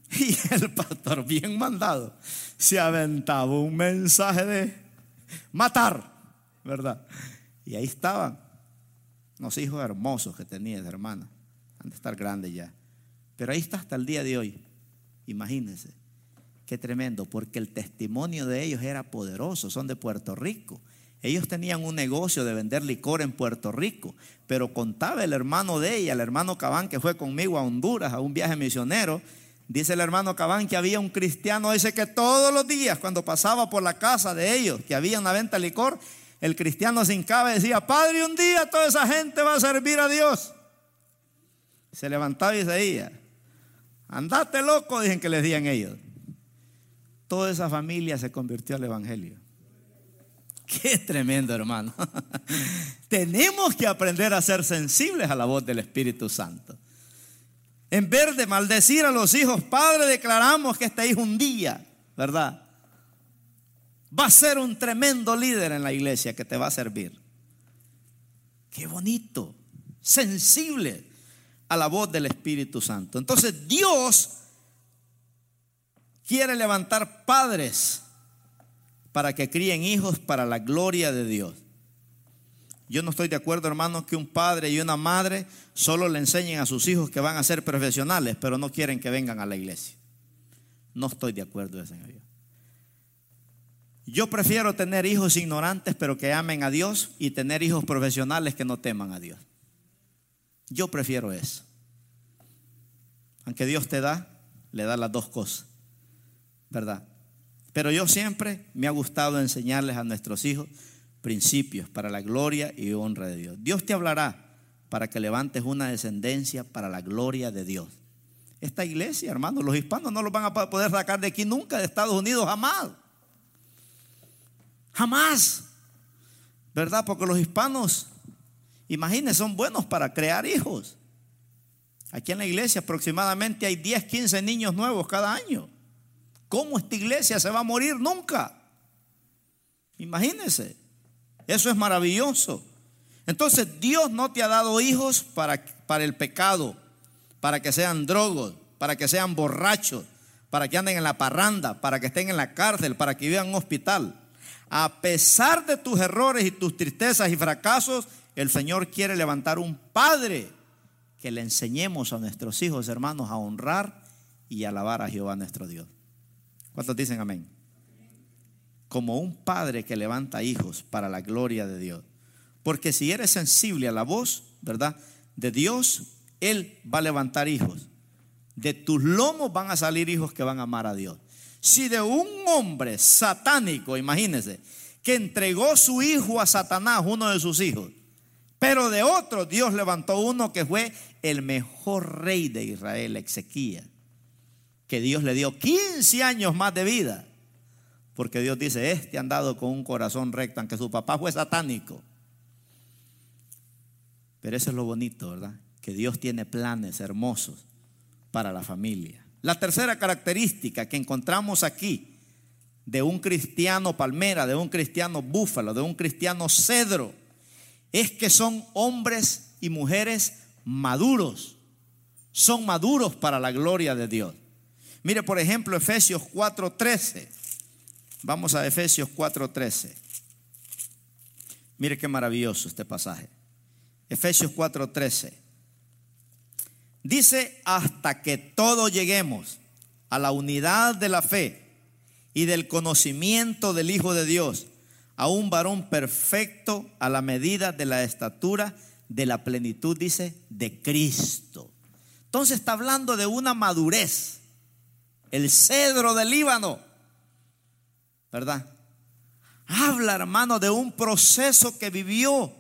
Y el pastor, bien mandado, se aventaba un mensaje de matar, ¿verdad? Y ahí estaban los hijos hermosos que tenía esa hermana. Han de estar grandes ya. Pero ahí está hasta el día de hoy. Imagínense. Qué tremendo, porque el testimonio de ellos era poderoso. Son de Puerto Rico. Ellos tenían un negocio de vender licor en Puerto Rico, pero contaba el hermano de ella, el hermano Cabán, que fue conmigo a Honduras a un viaje misionero. Dice el hermano Cabán que había un cristiano, dice que todos los días cuando pasaba por la casa de ellos, que había una venta de licor, el cristiano sin cabe decía, Padre, un día toda esa gente va a servir a Dios. Se levantaba y decía, andate loco, dicen que les decían ellos. Toda esa familia se convirtió al Evangelio. Qué tremendo, hermano. Tenemos que aprender a ser sensibles a la voz del Espíritu Santo. En vez de maldecir a los hijos, Padre, declaramos que este hijo un día, ¿verdad? Va a ser un tremendo líder en la iglesia que te va a servir. Qué bonito, sensible a la voz del Espíritu Santo. Entonces Dios quiere levantar padres para que críen hijos para la gloria de Dios. Yo no estoy de acuerdo, hermanos, que un padre y una madre solo le enseñen a sus hijos que van a ser profesionales, pero no quieren que vengan a la iglesia. No estoy de acuerdo, Señor. Yo prefiero tener hijos ignorantes pero que amen a Dios y tener hijos profesionales que no teman a Dios. Yo prefiero eso. Aunque Dios te da, le da las dos cosas, ¿verdad? Pero yo siempre me ha gustado enseñarles a nuestros hijos principios para la gloria y honra de Dios. Dios te hablará para que levantes una descendencia para la gloria de Dios. esta iglesia, hermano. Los hispanos no los van a poder sacar de aquí nunca, de Estados Unidos, jamás. Jamás. ¿Verdad? Porque los hispanos, imagínense, son buenos para crear hijos. Aquí en la iglesia aproximadamente hay 10, 15 niños nuevos cada año. ¿Cómo esta iglesia se va a morir nunca? Imagínense. Eso es maravilloso. Entonces Dios no te ha dado hijos para, para el pecado, para que sean drogos, para que sean borrachos, para que anden en la parranda, para que estén en la cárcel, para que vivan en un hospital. A pesar de tus errores y tus tristezas y fracasos, el Señor quiere levantar un padre que le enseñemos a nuestros hijos, hermanos, a honrar y alabar a Jehová nuestro Dios. ¿Cuántos dicen amén? Como un padre que levanta hijos para la gloria de Dios. Porque si eres sensible a la voz, ¿verdad? De Dios, Él va a levantar hijos. De tus lomos van a salir hijos que van a amar a Dios. Si de un hombre satánico, imagínense, que entregó su hijo a Satanás, uno de sus hijos, pero de otro Dios levantó uno que fue el mejor rey de Israel, Ezequiel, que Dios le dio 15 años más de vida. Porque Dios dice, este ha andado con un corazón recto, aunque su papá fue satánico. Pero eso es lo bonito, ¿verdad? Que Dios tiene planes hermosos para la familia. La tercera característica que encontramos aquí de un cristiano palmera, de un cristiano búfalo, de un cristiano cedro, es que son hombres y mujeres maduros. Son maduros para la gloria de Dios. Mire, por ejemplo, Efesios 4:13. Vamos a Efesios 4:13. Mire qué maravilloso este pasaje. Efesios 4:13. Dice, hasta que todos lleguemos a la unidad de la fe y del conocimiento del Hijo de Dios a un varón perfecto a la medida de la estatura de la plenitud, dice, de Cristo. Entonces está hablando de una madurez, el cedro del Líbano, ¿verdad? Habla, hermano, de un proceso que vivió,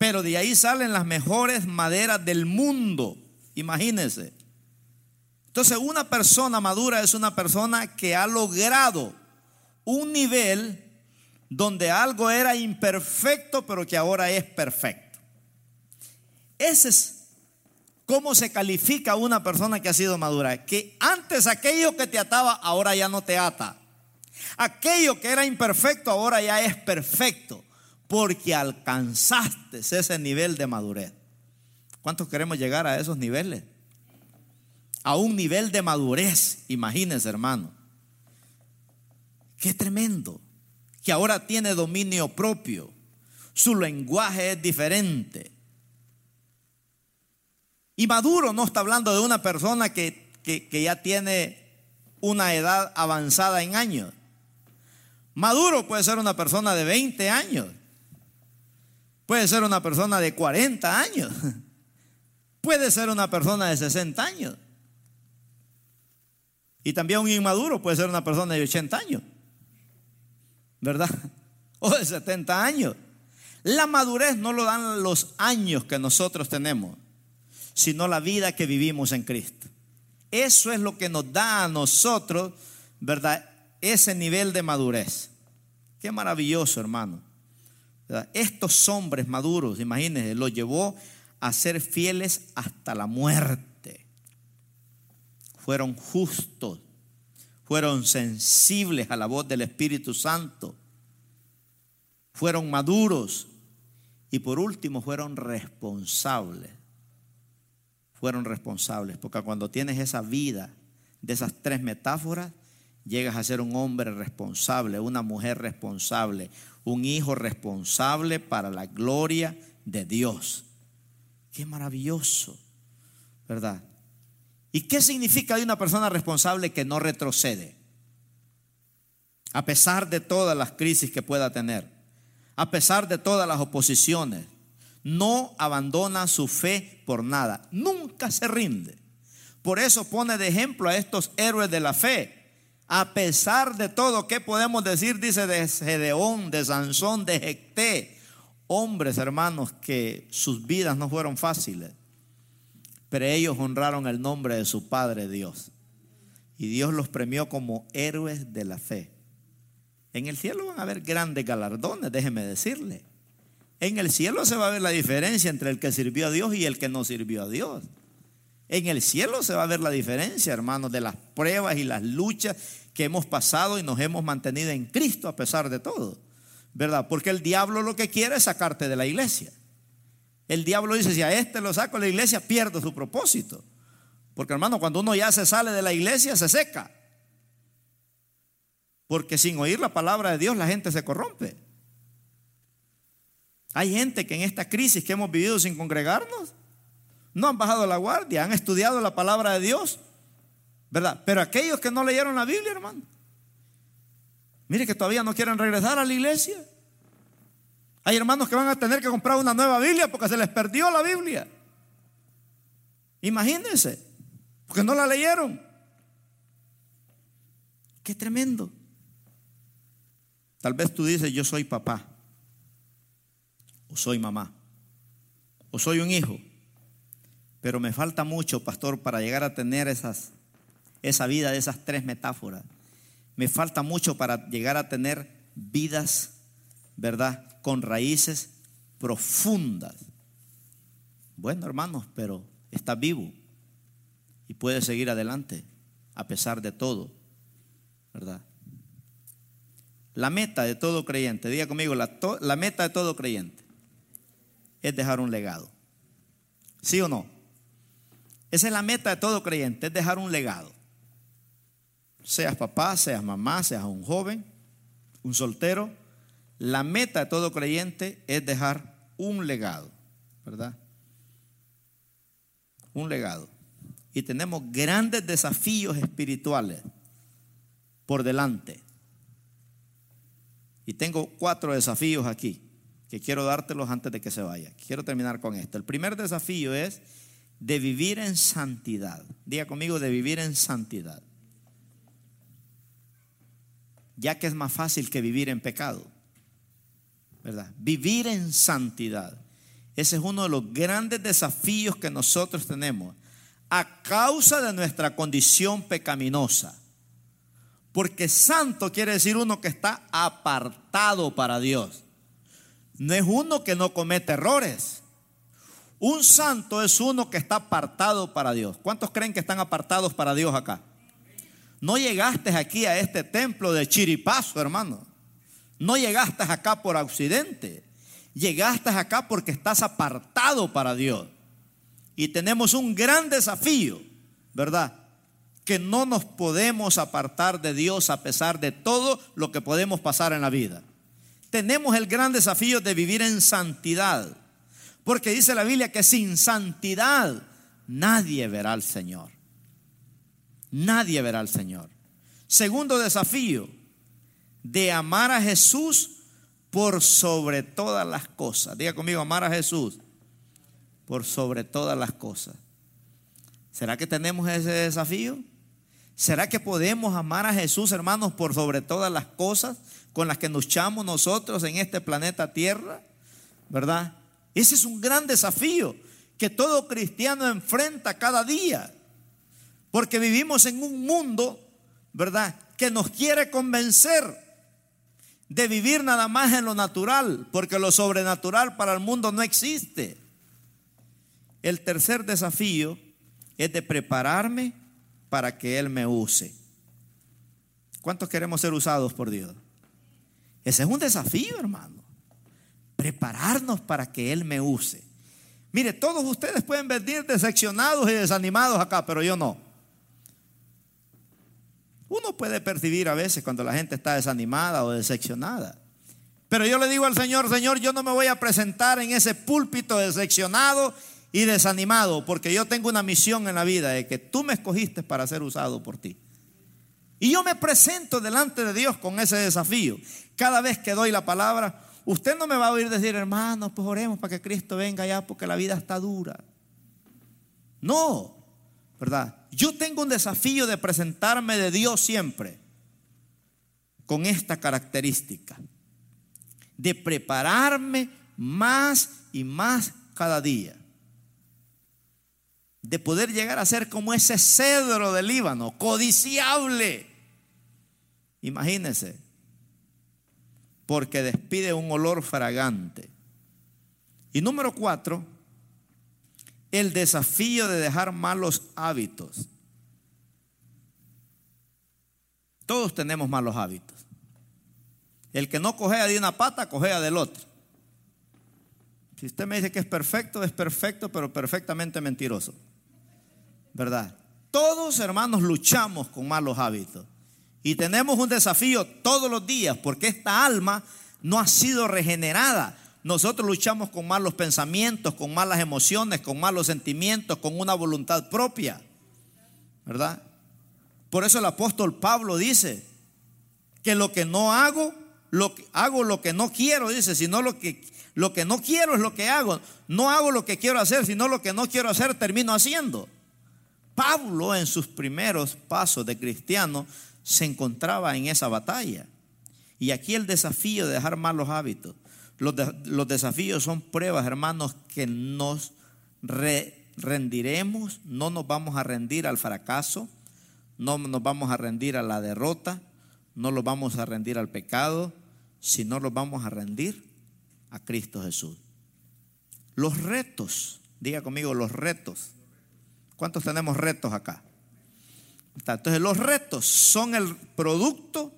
pero de ahí salen las mejores maderas del mundo, imagínense. Entonces, una persona madura es una persona que ha logrado un nivel donde algo era imperfecto, pero que ahora es perfecto. Ese es cómo se califica una persona que ha sido madura. Que antes aquello que te ataba, ahora ya no te ata. Aquello que era imperfecto, ahora ya es perfecto. Porque alcanzaste ese nivel de madurez. ¿Cuántos queremos llegar a esos niveles? A un nivel de madurez, imagínense hermano. Qué tremendo que ahora tiene dominio propio. Su lenguaje es diferente. Y Maduro no está hablando de una persona que, que, ya tiene una edad avanzada en años. Maduro puede ser una persona de 20 años. Puede ser una persona de 40 años. Puede ser una persona de 60 años. Y también un inmaduro puede ser una persona de 80 años. ¿verdad? O de 70 años. La madurez no lo dan los años que nosotros tenemos, sino la vida que vivimos en Cristo. Eso es lo que nos da a nosotros, ¿verdad? Ese nivel de madurez. Qué maravilloso, hermano. Estos hombres maduros, imagínense, los llevó a ser fieles hasta la muerte. Fueron justos, fueron sensibles a la voz del Espíritu Santo, fueron maduros y por último fueron responsables. Fueron responsables, porque cuando tienes esa vida de esas tres metáforas, llegas a ser un hombre responsable, una mujer responsable, un hijo responsable para la gloria de Dios. Qué maravilloso, ¿verdad? ¿Y qué significa de una persona responsable que no retrocede? A pesar de todas las crisis que pueda tener, a pesar de todas las oposiciones, no abandona su fe por nada, nunca se rinde. Por eso pone de ejemplo a estos héroes de la fe. A pesar de todo, ¿qué podemos decir? Dice de Gedeón, de Sansón, de Jecté. Hombres, hermanos, que sus vidas no fueron fáciles pero ellos honraron el nombre de su Padre Dios. Y Dios los premió como héroes de la fe. En el cielo van a haber grandes galardones, déjeme decirle. En el cielo se va a ver la diferencia entre el que sirvió a Dios y el que no sirvió a Dios. En el cielo se va a ver la diferencia, hermanos, de las pruebas y las luchas que hemos pasado y nos hemos mantenido en Cristo a pesar de todo. ¿Verdad? Porque el diablo lo que quiere es sacarte de la iglesia. El diablo dice, si a este lo saco de la iglesia, pierdo su propósito. Porque hermano, cuando uno ya se sale de la iglesia, se seca. Porque sin oír la palabra de Dios, la gente se corrompe. Hay gente que en esta crisis que hemos vivido sin congregarnos, no han bajado la guardia, han estudiado la palabra de Dios, ¿verdad? Pero aquellos que no leyeron la Biblia, hermano, mire que todavía no quieren regresar a la iglesia. Hay hermanos que van a tener que comprar una nueva Biblia porque se les perdió la Biblia. Imagínense, porque no la leyeron. Qué tremendo. Tal vez tú dices, yo soy papá o soy mamá, o soy un hijo, pero me falta mucho, pastor, para llegar a tener esas, esa vida de esas tres metáforas. Me falta mucho para llegar a tener vidas, ¿verdad? Con raíces profundas. Bueno, hermanos, pero está vivo y puede seguir adelante a pesar de todo, ¿verdad? La meta de todo creyente, diga conmigo, la, la meta de todo creyente es dejar un legado. ¿Sí o no? Esa es la meta de todo creyente, es dejar un legado. Seas papá, seas mamá, seas un joven, un soltero, la meta de todo creyente es dejar un legado, ¿verdad? Un legado. Y tenemos grandes desafíos espirituales por delante. Y tengo cuatro desafíos aquí que quiero dártelos antes de que se vaya. Quiero terminar con esto. El primer desafío es de vivir en santidad. Diga conmigo, de vivir en santidad. Ya que es más fácil que vivir en pecado. ¿Verdad? Vivir en santidad. Ese es uno de los grandes desafíos que nosotros tenemos a causa de nuestra condición pecaminosa. Porque santo quiere decir uno que está apartado para Dios no es uno que no comete errores. Un santo es uno que está apartado para Dios. ¿Cuántos creen que están apartados para Dios acá? No llegaste aquí a este templo de chiripazo, hermano. No llegaste acá por accidente. Llegaste acá porque estás apartado para Dios. Y tenemos un gran desafío, ¿verdad? Que no nos podemos apartar de Dios a pesar de todo lo que podemos pasar en la vida tenemos el gran desafío de vivir en santidad. Porque dice la Biblia que sin santidad nadie verá al Señor. Nadie verá al Señor. Segundo desafío, de amar a Jesús por sobre todas las cosas. Diga conmigo, amar a Jesús por sobre todas las cosas. ¿Será que tenemos ese desafío? ¿Será que podemos amar a Jesús, hermanos, por sobre todas las cosas? con las que nos echamos nosotros en este planeta Tierra, ¿verdad? Ese es un gran desafío que todo cristiano enfrenta cada día, porque vivimos en un mundo, ¿verdad?, que nos quiere convencer de vivir nada más en lo natural, porque lo sobrenatural para el mundo no existe. El tercer desafío es de prepararme para que Él me use. ¿Cuántos queremos ser usados por Dios? Ese es un desafío, hermano. Prepararnos para que Él me use. Mire, todos ustedes pueden venir decepcionados y desanimados acá, pero yo no. Uno puede percibir a veces cuando la gente está desanimada o decepcionada. Pero yo le digo al Señor, Señor, yo no me voy a presentar en ese púlpito decepcionado y desanimado, porque yo tengo una misión en la vida de que tú me escogiste para ser usado por ti. Y yo me presento delante de Dios con ese desafío. Cada vez que doy la palabra, usted no me va a oír decir, hermanos, pues oremos para que Cristo venga ya porque la vida está dura. No, ¿verdad? Yo tengo un desafío de presentarme de Dios siempre con esta característica, de prepararme más y más cada día. de poder llegar a ser como ese cedro del Líbano, codiciable. Imagínense, porque despide un olor fragante. Y número cuatro, el desafío de dejar malos hábitos. Todos tenemos malos hábitos. El que no cogea de una pata, cogea del otro. Si usted me dice que es perfecto, es perfecto, pero perfectamente mentiroso. ¿Verdad? Todos, hermanos, luchamos con malos hábitos. Y tenemos un desafío todos los días, porque esta alma no ha sido regenerada. Nosotros luchamos con malos pensamientos, con malas emociones, con malos sentimientos, con una voluntad propia. ¿Verdad? Por eso el apóstol Pablo dice que lo que no hago, lo que, hago lo que no quiero, dice, sino lo que, lo que no quiero es lo que hago. No hago lo que quiero hacer, sino lo que no quiero hacer termino haciendo. Pablo en sus primeros pasos de cristiano se encontraba en esa batalla. Y aquí el desafío de dejar malos hábitos. Los, desafíos son pruebas, hermanos, que nos rendiremos, no nos vamos a rendir al fracaso, no nos vamos a rendir a la derrota, no nos vamos a rendir al pecado, sino nos vamos a rendir a Cristo Jesús. Los retos, diga conmigo los retos. ¿Cuántos tenemos retos acá? Entonces los retos son el producto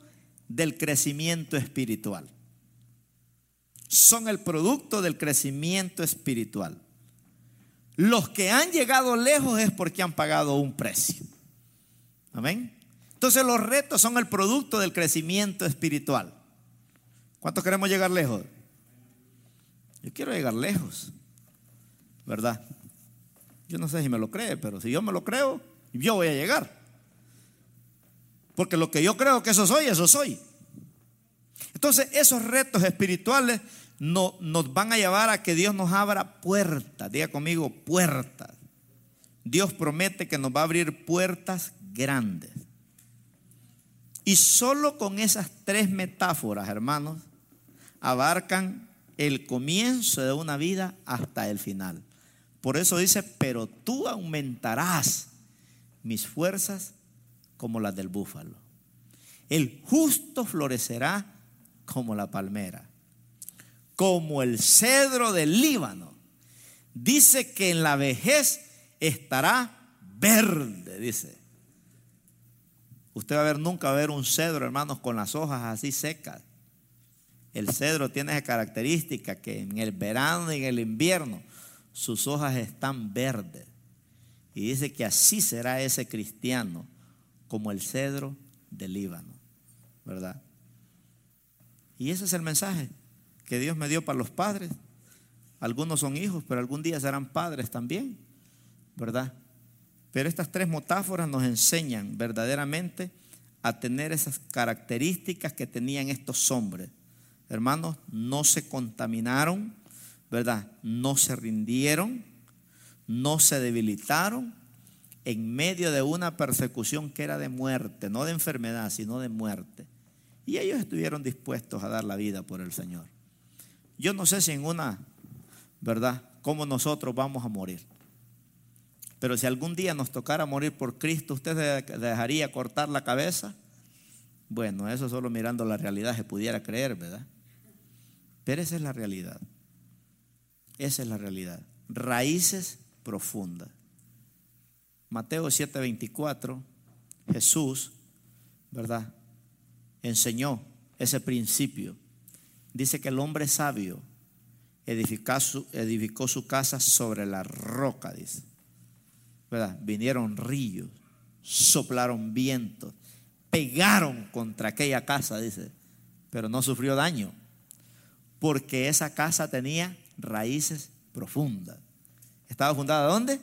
del crecimiento espiritual. Son el producto del crecimiento espiritual. Los que han llegado lejos es porque han pagado un precio. Amén. Entonces los retos son el producto del crecimiento espiritual. ¿Cuántos queremos llegar lejos? Yo quiero llegar lejos, ¿verdad? Yo no sé si me lo cree, pero si yo me lo creo, yo voy a llegar. Porque lo que yo creo que eso soy, eso soy. Entonces esos retos espirituales no, nos van a llevar a que Dios nos abra puertas. Diga conmigo, puertas. Dios promete que nos va a abrir puertas grandes. Y solo con esas tres metáforas, hermanos, abarcan el comienzo de una vida hasta el final. Por eso dice, pero tú aumentarás mis fuerzas como las del búfalo. El justo florecerá como la palmera, como el cedro del Líbano. Dice que en la vejez estará verde, dice. Usted va a ver nunca va a ver un cedro, hermanos, con las hojas así secas. El cedro tiene esa característica que en el verano y en el invierno sus hojas están verdes. Y dice que así será ese cristiano como el cedro del Líbano, ¿verdad? Y ese es el mensaje que Dios me dio para los padres. Algunos son hijos, pero algún día serán padres también, ¿verdad? Pero estas tres metáforas nos enseñan verdaderamente a tener esas características que tenían estos hombres. Hermanos, no se contaminaron, ¿verdad? No se rindieron, no se debilitaron en medio de una persecución que era de muerte, no de enfermedad, sino de muerte. Y ellos estuvieron dispuestos a dar la vida por el Señor. Yo no sé si en una, ¿verdad? ¿Cómo nosotros vamos a morir? Pero si algún día nos tocara morir por Cristo, ¿usted dejaría cortar la cabeza? Bueno, eso solo mirando la realidad se pudiera creer, ¿verdad? Pero esa es la realidad. Esa es la realidad. Raíces profundas. Mateo 7:24, Jesús, ¿verdad? Enseñó ese principio. Dice que el hombre sabio edificó su, casa sobre la roca, dice. Vinieron ríos, soplaron vientos, pegaron contra aquella casa, dice, pero no sufrió daño, porque esa casa tenía raíces profundas. ¿Estaba fundada dónde?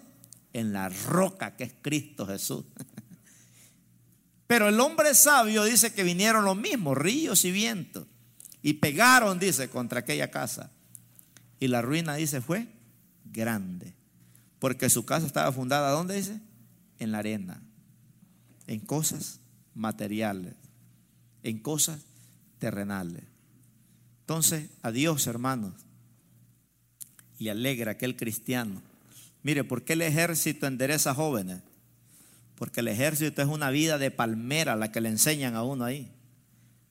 En la roca que es Cristo Jesús. Pero el hombre sabio dice que vinieron los mismos, ríos y vientos, y pegaron, dice, contra aquella casa. Y la ruina, dice, fue grande. Porque su casa estaba fundada, ¿dónde dice? En la arena, en cosas materiales, en cosas terrenales. Entonces, a Dios, hermanos, y alegra aquel cristiano Mire, ¿por qué el ejército endereza jóvenes? Porque el ejército es una vida de palmera la que le enseñan a uno ahí.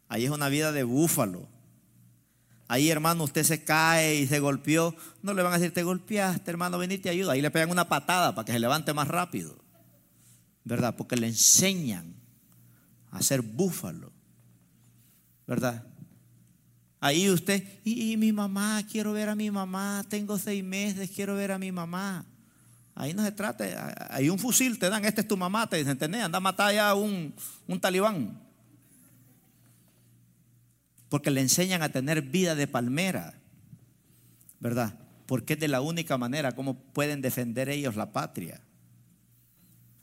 Ahí es una vida de búfalo. Ahí, hermano, usted se cae y se golpeó. No le van a decir, te golpeaste, hermano, venite ayuda. Ahí le pegan una patada para que se levante más rápido. ¿Verdad? Porque le enseñan a ser búfalo. ¿Verdad? Ahí usted, y, mi mamá, quiero ver a mi mamá, tengo seis meses, quiero ver a mi mamá. Ahí no se trata, hay un fusil, te dan, este es tu mamá, te dicen, tenés, anda a matar ya un, un talibán. Porque le enseñan a tener vida de palmera, ¿verdad? Porque es de la única manera como pueden defender ellos la patria.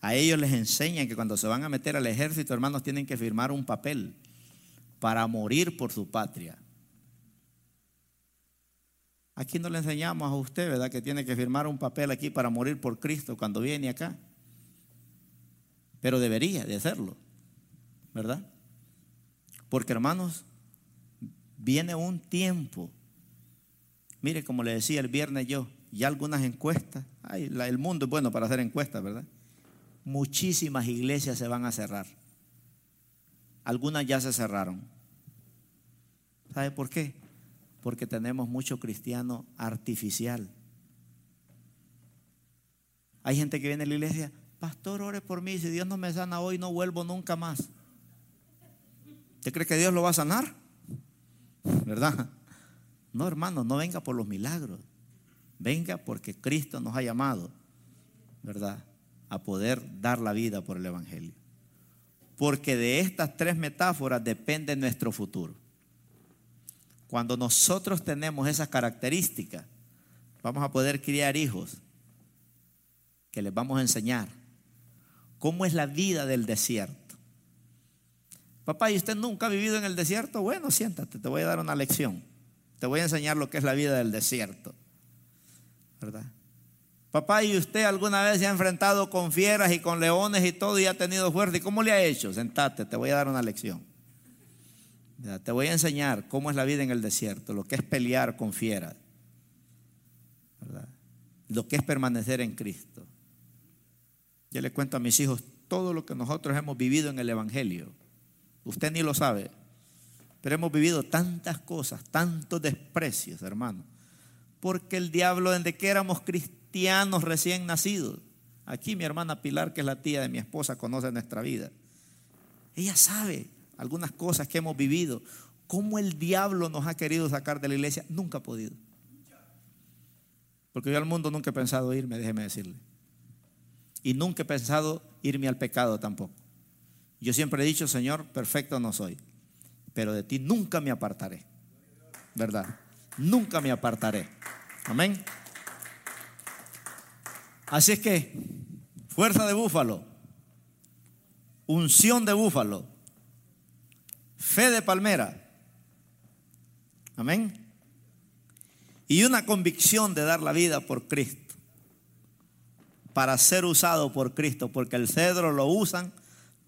A ellos les enseñan que cuando se van a meter al ejército, hermanos, tienen que firmar un papel para morir por su patria. Aquí no le enseñamos a usted, ¿verdad? Que tiene que firmar un papel aquí para morir por Cristo cuando viene acá. Pero debería de hacerlo, ¿verdad? Porque hermanos, viene un tiempo. Mire, como le decía el viernes yo, ya algunas encuestas, ay, el mundo es bueno para hacer encuestas, ¿verdad? Muchísimas iglesias se van a cerrar. Algunas ya se cerraron. ¿Sabe por qué? porque tenemos mucho cristiano artificial. Hay gente que viene a la iglesia, pastor, ore por mí, si Dios no me sana hoy, no vuelvo nunca más. ¿Usted cree que Dios lo va a sanar? ¿Verdad? No, hermano, no venga por los milagros. Venga porque Cristo nos ha llamado, ¿verdad? A poder dar la vida por el Evangelio. Porque de estas tres metáforas depende nuestro futuro. Cuando nosotros tenemos esas características, vamos a poder criar hijos que les vamos a enseñar cómo es la vida del desierto. Papá, ¿y usted nunca ha vivido en el desierto? Bueno, siéntate, te voy a dar una lección. Te voy a enseñar lo que es la vida del desierto. ¿Verdad? Papá, ¿y usted alguna vez se ha enfrentado con fieras y con leones y todo y ha tenido fuerza? ¿Y cómo le ha hecho? Sentate, te voy a dar una lección. Te voy a enseñar cómo es la vida en el desierto, lo que es pelear con fieras, lo que es permanecer en Cristo. Yo le cuento a mis hijos todo lo que nosotros hemos vivido en el Evangelio. Usted ni lo sabe, pero hemos vivido tantas cosas, tantos desprecios, hermano. Porque el diablo, desde que éramos cristianos recién nacidos, aquí mi hermana Pilar, que es la tía de mi esposa, conoce nuestra vida. Ella sabe algunas cosas que hemos vivido, cómo el diablo nos ha querido sacar de la iglesia, nunca ha podido. Porque yo al mundo nunca he pensado irme, déjeme decirle. Y nunca he pensado irme al pecado tampoco. Yo siempre he dicho, Señor, perfecto no soy, pero de ti nunca me apartaré. ¿Verdad? Nunca me apartaré. Amén. Así es que, fuerza de búfalo, unción de búfalo, fe de palmera. Amén. Y una convicción de dar la vida por Cristo. Para ser usado por Cristo, porque el cedro lo usan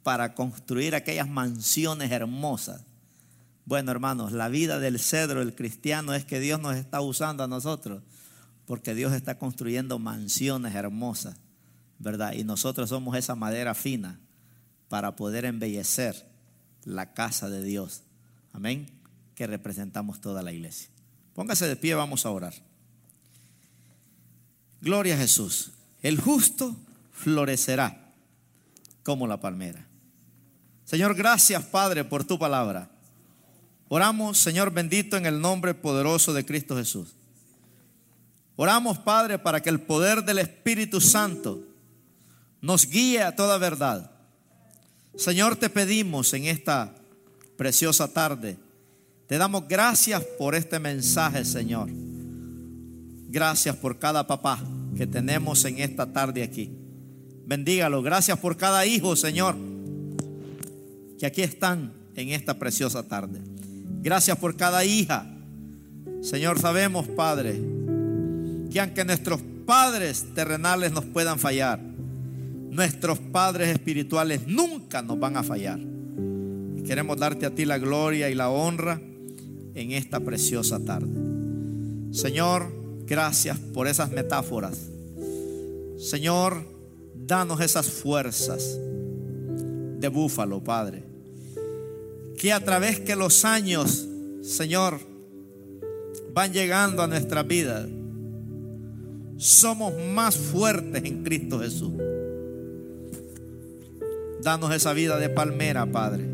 para construir aquellas mansiones hermosas. Bueno, hermanos, la vida del cedro, el cristiano, es que Dios nos está usando a nosotros, porque Dios está construyendo mansiones hermosas, ¿verdad? Y nosotros somos esa madera fina para poder embellecer la casa de Dios. Amén. Que representamos toda la iglesia. Póngase de pie, vamos a orar. Gloria a Jesús. El justo florecerá como la palmera. Señor, gracias Padre por tu palabra. Oramos, Señor bendito, en el nombre poderoso de Cristo Jesús. Oramos, Padre, para que el poder del Espíritu Santo nos guíe a toda verdad Señor, te pedimos en esta preciosa tarde, te damos gracias por este mensaje, Señor. Gracias por cada papá que tenemos en esta tarde aquí. Bendígalo. Gracias por cada hijo, Señor, que aquí están en esta preciosa tarde. Gracias por cada hija. Señor, sabemos, Padre, que aunque nuestros padres terrenales nos puedan fallar, nuestros padres espirituales nunca nos van a fallar. queremos darte a ti la gloria y la honra en esta preciosa tarde. Señor, gracias por esas metáforas. Señor, danos esas fuerzas de búfalo, Padre. Que a través que los años, Señor, van llegando a nuestra vida, somos más fuertes en Cristo Jesús. Danos esa vida de palmera, Padre.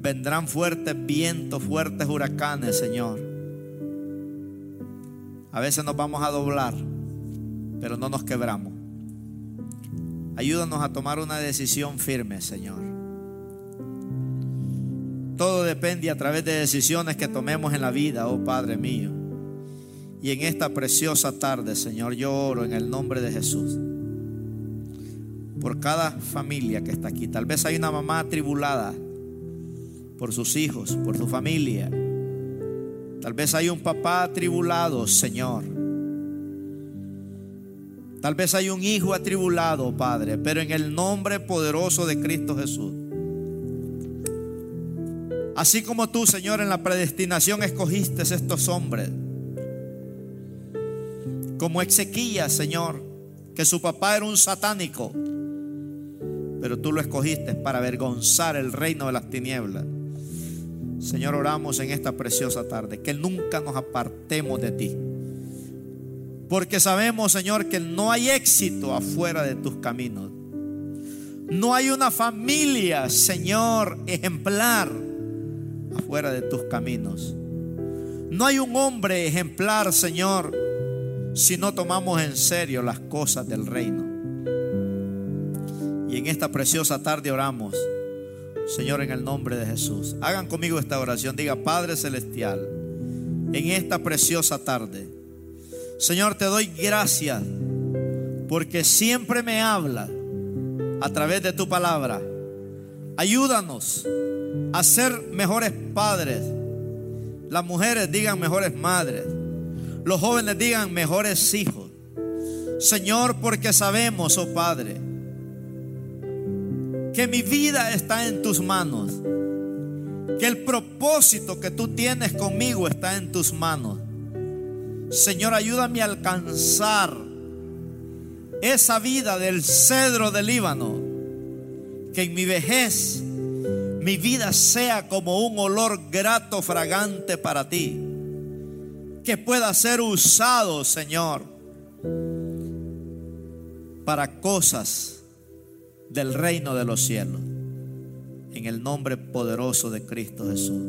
Vendrán fuertes vientos, fuertes huracanes, Señor. A veces nos vamos a doblar, pero no nos quebramos. Ayúdanos a tomar una decisión firme, Señor. Todo depende a través de decisiones que tomemos en la vida, oh Padre mío. Y en esta preciosa tarde, Señor, yo oro en el nombre de Jesús. Por cada familia que está aquí. Tal vez hay una mamá atribulada por sus hijos, por su familia. Tal vez hay un papá atribulado, Señor. Tal vez hay un hijo atribulado, Padre, pero en el nombre poderoso de Cristo Jesús. Así como tú, Señor, en la predestinación escogiste estos hombres. Como Ezequías, Señor, que su papá era un satánico, pero tú lo escogiste para avergonzar el reino de las tinieblas. Señor, oramos en esta preciosa tarde, que nunca nos apartemos de ti. Porque sabemos, Señor, que no hay éxito afuera de tus caminos. No hay una familia, Señor, ejemplar afuera de tus caminos. No hay un hombre ejemplar, Señor, si no tomamos en serio las cosas del reino. Y en esta preciosa tarde oramos, Señor, en el nombre de Jesús. Hagan conmigo esta oración. Diga, Padre Celestial, en esta preciosa tarde Señor, te doy gracias porque siempre me habla a través de tu palabra. Ayúdanos a ser mejores padres. Las mujeres digan mejores madres. Los jóvenes digan mejores hijos. Señor, porque sabemos, oh Padre, que mi vida está en tus manos. Que el propósito que tú tienes conmigo está en tus manos. Señor, ayúdame a alcanzar esa vida del cedro del Líbano. Que en mi vejez mi vida sea como un olor grato, fragante para ti. Que pueda ser usado, Señor, para cosas del reino de los cielos. En el nombre poderoso de Cristo Jesús.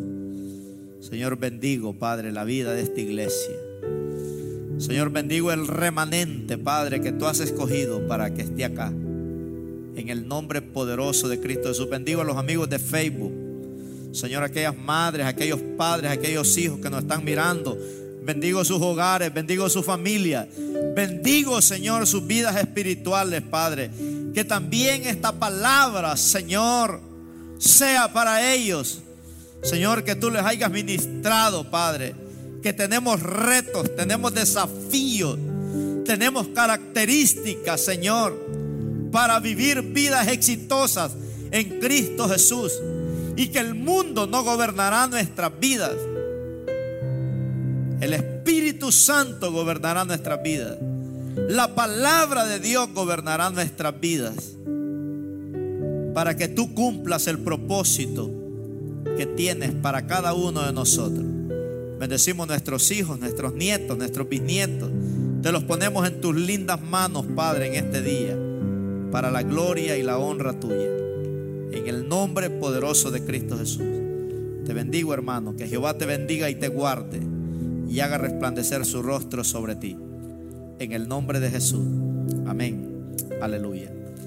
Señor, bendigo, Padre, la vida de esta iglesia. Señor, bendigo el remanente, Padre, que tú has escogido para que esté acá. En el nombre poderoso de Cristo Jesús. Bendigo a los amigos de Facebook. Señor, aquellas madres, aquellos padres, aquellos hijos que nos están mirando. Bendigo sus hogares, bendigo su familia. Bendigo, Señor, sus vidas espirituales, Padre. Que también esta palabra, Señor, sea para ellos. Señor, que tú les hayas ministrado, Padre que tenemos retos, tenemos desafíos, tenemos características, Señor, para vivir vidas exitosas en Cristo Jesús. Y que el mundo no gobernará nuestras vidas. El Espíritu Santo gobernará nuestras vidas. La palabra de Dios gobernará nuestras vidas. Para que tú cumplas el propósito que tienes para cada uno de nosotros. Bendecimos nuestros hijos, nuestros nietos, nuestros bisnietos. Te los ponemos en tus lindas manos, Padre, en este día, para la gloria y la honra tuya. En el nombre poderoso de Cristo Jesús. Te bendigo, hermano. Que Jehová te bendiga y te guarde y haga resplandecer su rostro sobre ti. En el nombre de Jesús. Amén. Aleluya.